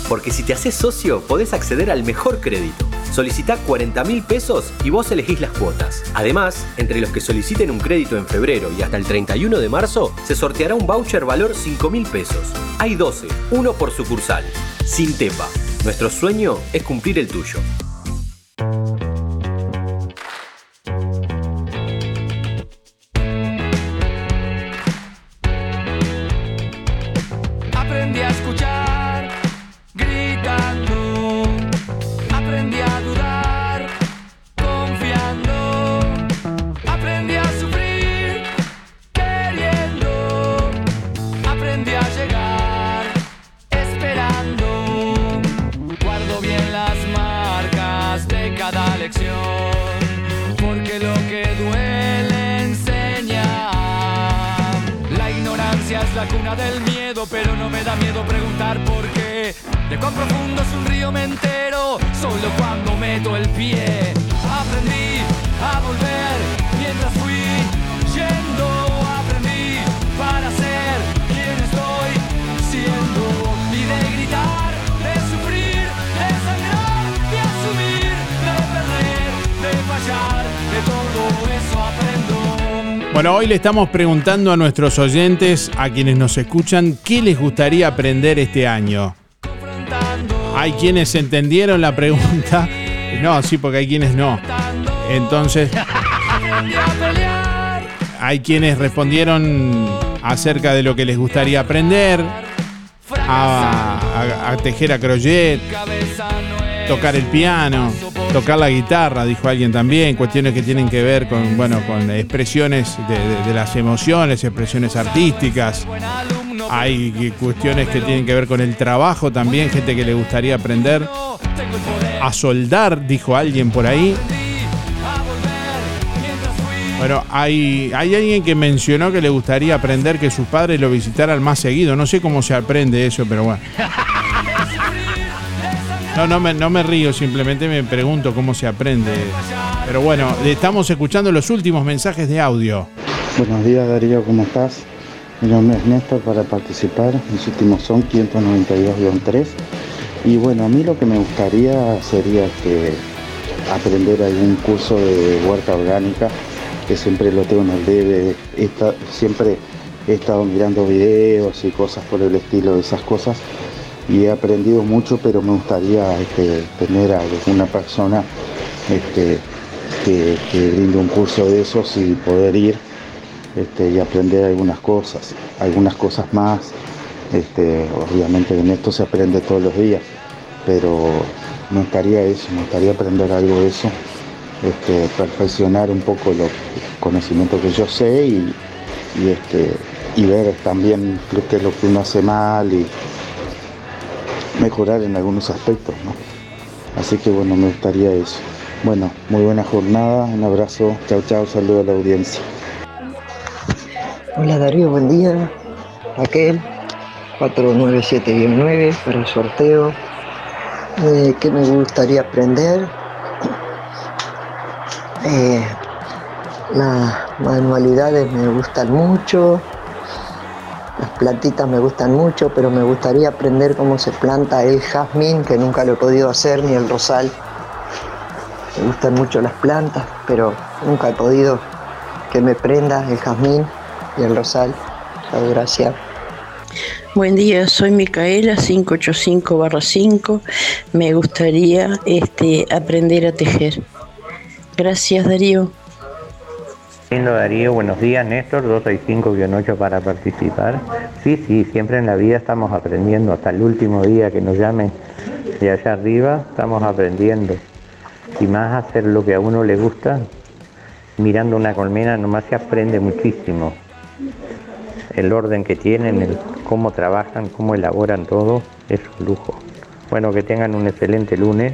Porque si te haces socio, podés acceder al mejor crédito. Solicita 40 mil pesos y vos elegís las cuotas. Además, entre los que soliciten un crédito en febrero y hasta el 31 de marzo, se sorteará un voucher valor 5 mil pesos. Hay 12, uno por sucursal. Sintepa. Nuestro sueño es cumplir el tuyo. Le estamos preguntando a nuestros oyentes, a quienes nos escuchan, qué les gustaría aprender este año. Hay quienes entendieron la pregunta. No, sí, porque hay quienes no. Entonces, hay quienes respondieron acerca de lo que les gustaría aprender, a, a- a tejer a crochet, tocar el piano, tocar la guitarra, dijo alguien también, cuestiones que tienen que ver con, bueno, con expresiones de, las emociones, expresiones artísticas. Hay cuestiones que tienen que ver con el trabajo también, gente que le gustaría aprender a soldar, dijo alguien por ahí. Bueno, hay, hay alguien que mencionó que le gustaría aprender que sus padres lo visitaran más seguido. No sé cómo se aprende eso, pero bueno. No, no me, río, simplemente me pregunto cómo se aprende. Pero bueno, estamos escuchando los últimos mensajes de audio. Buenos días Darío, ¿cómo estás? Mi nombre es Néstor para participar, mis últimos son 592-3 y bueno, a mí lo que me gustaría sería que aprender algún curso de huerta orgánica, que siempre lo tengo en el debe, siempre he estado mirando videos y cosas por el estilo de esas cosas y he aprendido mucho, pero me gustaría este, tener a alguna persona este, que, que brinde un curso de esos y poder ir este, y aprender algunas cosas, algunas cosas más. Obviamente en esto se aprende todos los días, pero me gustaría eso, me gustaría aprender algo de eso, perfeccionar un poco los conocimientos que yo sé y, y, este, y ver también lo que es lo que uno hace mal mejorar en algunos aspectos. ¿no? Así que bueno, me gustaría eso. Bueno, muy buena jornada, un abrazo, chao chao, saludo a la audiencia. Hola Darío, buen día. Raquel, 497-9 para el sorteo. Eh, ¿Qué me gustaría aprender? Eh, la manualidades me gustan mucho, las plantitas me gustan mucho, pero me gustaría aprender cómo se planta el jazmín, que nunca lo he podido hacer, ni el rosal. Me gustan mucho las plantas, pero nunca he podido que me prenda el jazmín y el rosal. Gracias. Buen día, soy Micaela 585-5. Me gustaría este, aprender a tejer. Gracias, Darío. Lindo Darío, buenos días Néstor, 265-8 para participar. Sí, sí, siempre en la vida estamos aprendiendo, hasta el último día que nos llamen de allá arriba, estamos aprendiendo. Y más hacer lo que a uno le gusta, mirando una colmena nomás se aprende muchísimo. El orden que tienen, cómo trabajan, cómo elaboran todo, es un lujo. Bueno, que tengan un excelente lunes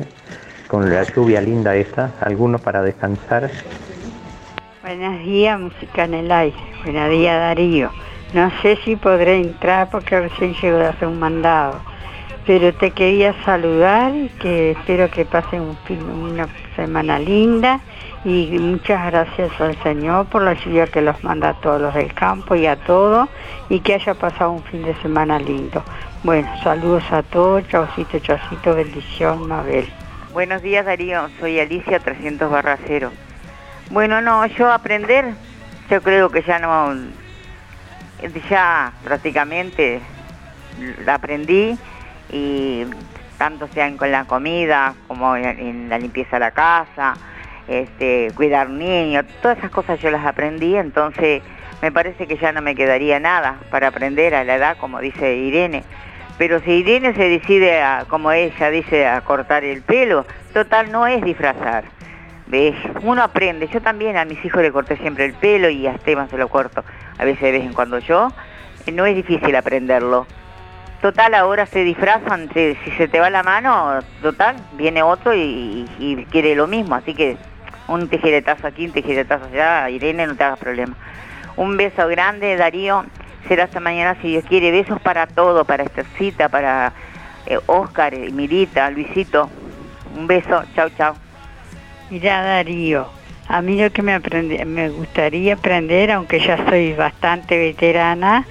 con la lluvia linda esta, algunos para descansar. Buenos días, música en el aire. Buenos días, Darío. No sé si podré entrar porque recién llego de hacer un mandado, pero te quería saludar y que espero que pasen un fin- una semana linda y muchas gracias al Señor por la lluvia que los manda a todos los del campo y a todos y que haya pasado un fin de semana lindo. Bueno, saludos a todos, chaucito, chaucito, bendición, Mabel. Buenos días Darío, soy Alicia 300 barra cero. Bueno, no, yo aprender, yo creo que ya no, ya prácticamente aprendí y tanto sean con la comida como en, en la limpieza de la casa, este, cuidar niños, todas esas cosas yo las aprendí, entonces me parece que ya no me quedaría nada para aprender a la edad, como dice Irene. Pero si Irene se decide, a, como ella dice, a cortar el pelo, total no es disfrazar. Uno aprende. Yo también a mis hijos le corté siempre el pelo y a Esteban se lo corto a veces de vez en cuando yo. Eh, No es difícil aprenderlo. Total, ahora se disfrazan, si se te va la mano, total, viene otro y, quiere lo mismo. Así que un tijeretazo aquí, un tijeretazo allá, Irene, no te hagas problema. Un beso grande, Darío. Será hasta mañana si Dios quiere. Besos para todo, para Estercita, para eh, Oscar, Mirita, Luisito. Un beso, chau, chau. Mira Darío, a mí lo que me, me gustaría aprender, aunque ya soy bastante veterana,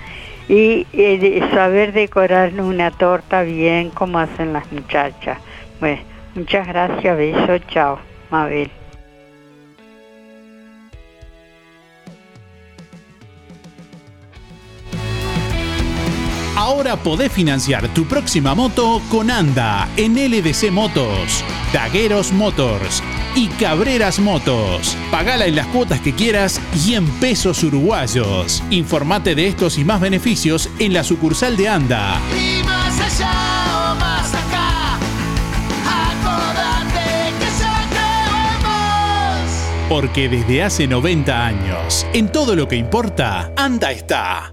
y eh, saber decorar una torta bien como hacen las muchachas. Bueno, muchas gracias, beso, chao, Mabel. Ahora podés financiar tu próxima moto con ANDA en LDC Motos, Dagueros Motors y Cabreras Motos. Pagala en las cuotas que quieras y en pesos uruguayos. Informate de estos y más beneficios en la sucursal de ANDA. Y más allá o más acá, acordate que ya. Porque desde hace 90 años, en todo lo que importa, ANDA está.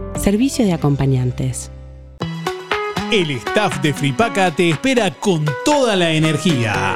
servicio de acompañantes. El staff de Fripaca te espera con toda la energía.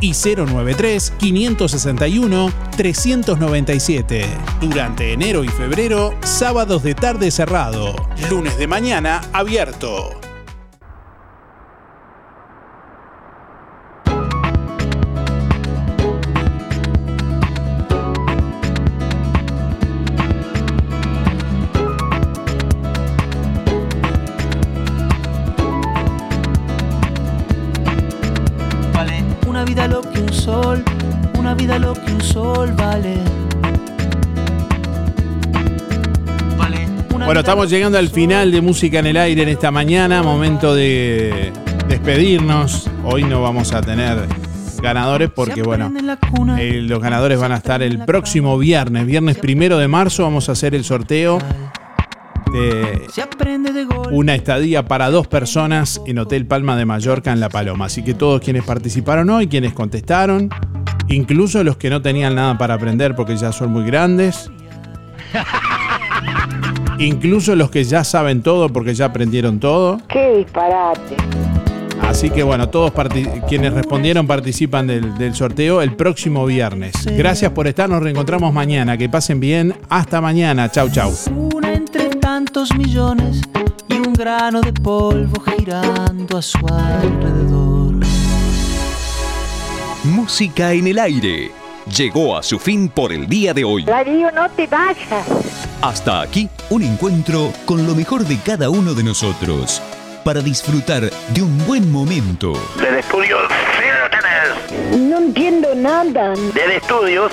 y 093-561-397. Durante enero y febrero, sábados de tarde cerrado. Lunes de mañana abierto. Estamos llegando al final de Música en el Aire en esta mañana, momento de despedirnos. Hoy no vamos a tener ganadores porque, bueno, eh, los ganadores van a estar el próximo viernes, viernes primero de marzo, vamos a hacer el sorteo de una estadía para dos personas en Hotel Palma de Mallorca en La Paloma. Así que todos quienes participaron hoy, quienes contestaron, incluso los que no tenían nada para aprender porque ya son muy grandes. Incluso los que ya saben todo porque ya aprendieron todo. ¡Qué disparate! Así que bueno, todos quienes respondieron participan del, del, sorteo el próximo viernes. Gracias por estar, nos reencontramos mañana. Que pasen bien. Hasta mañana. Chau, chau. Una entre tantos millones y un grano de polvo girando a su alrededor. Música en el aire. Llegó a su fin por el día de hoy. Darío, no te vayas. Hasta aquí un encuentro con lo mejor de cada uno de nosotros para disfrutar de un buen momento. Del estudio, sí lo tenés. No entiendo nada. Del estudios,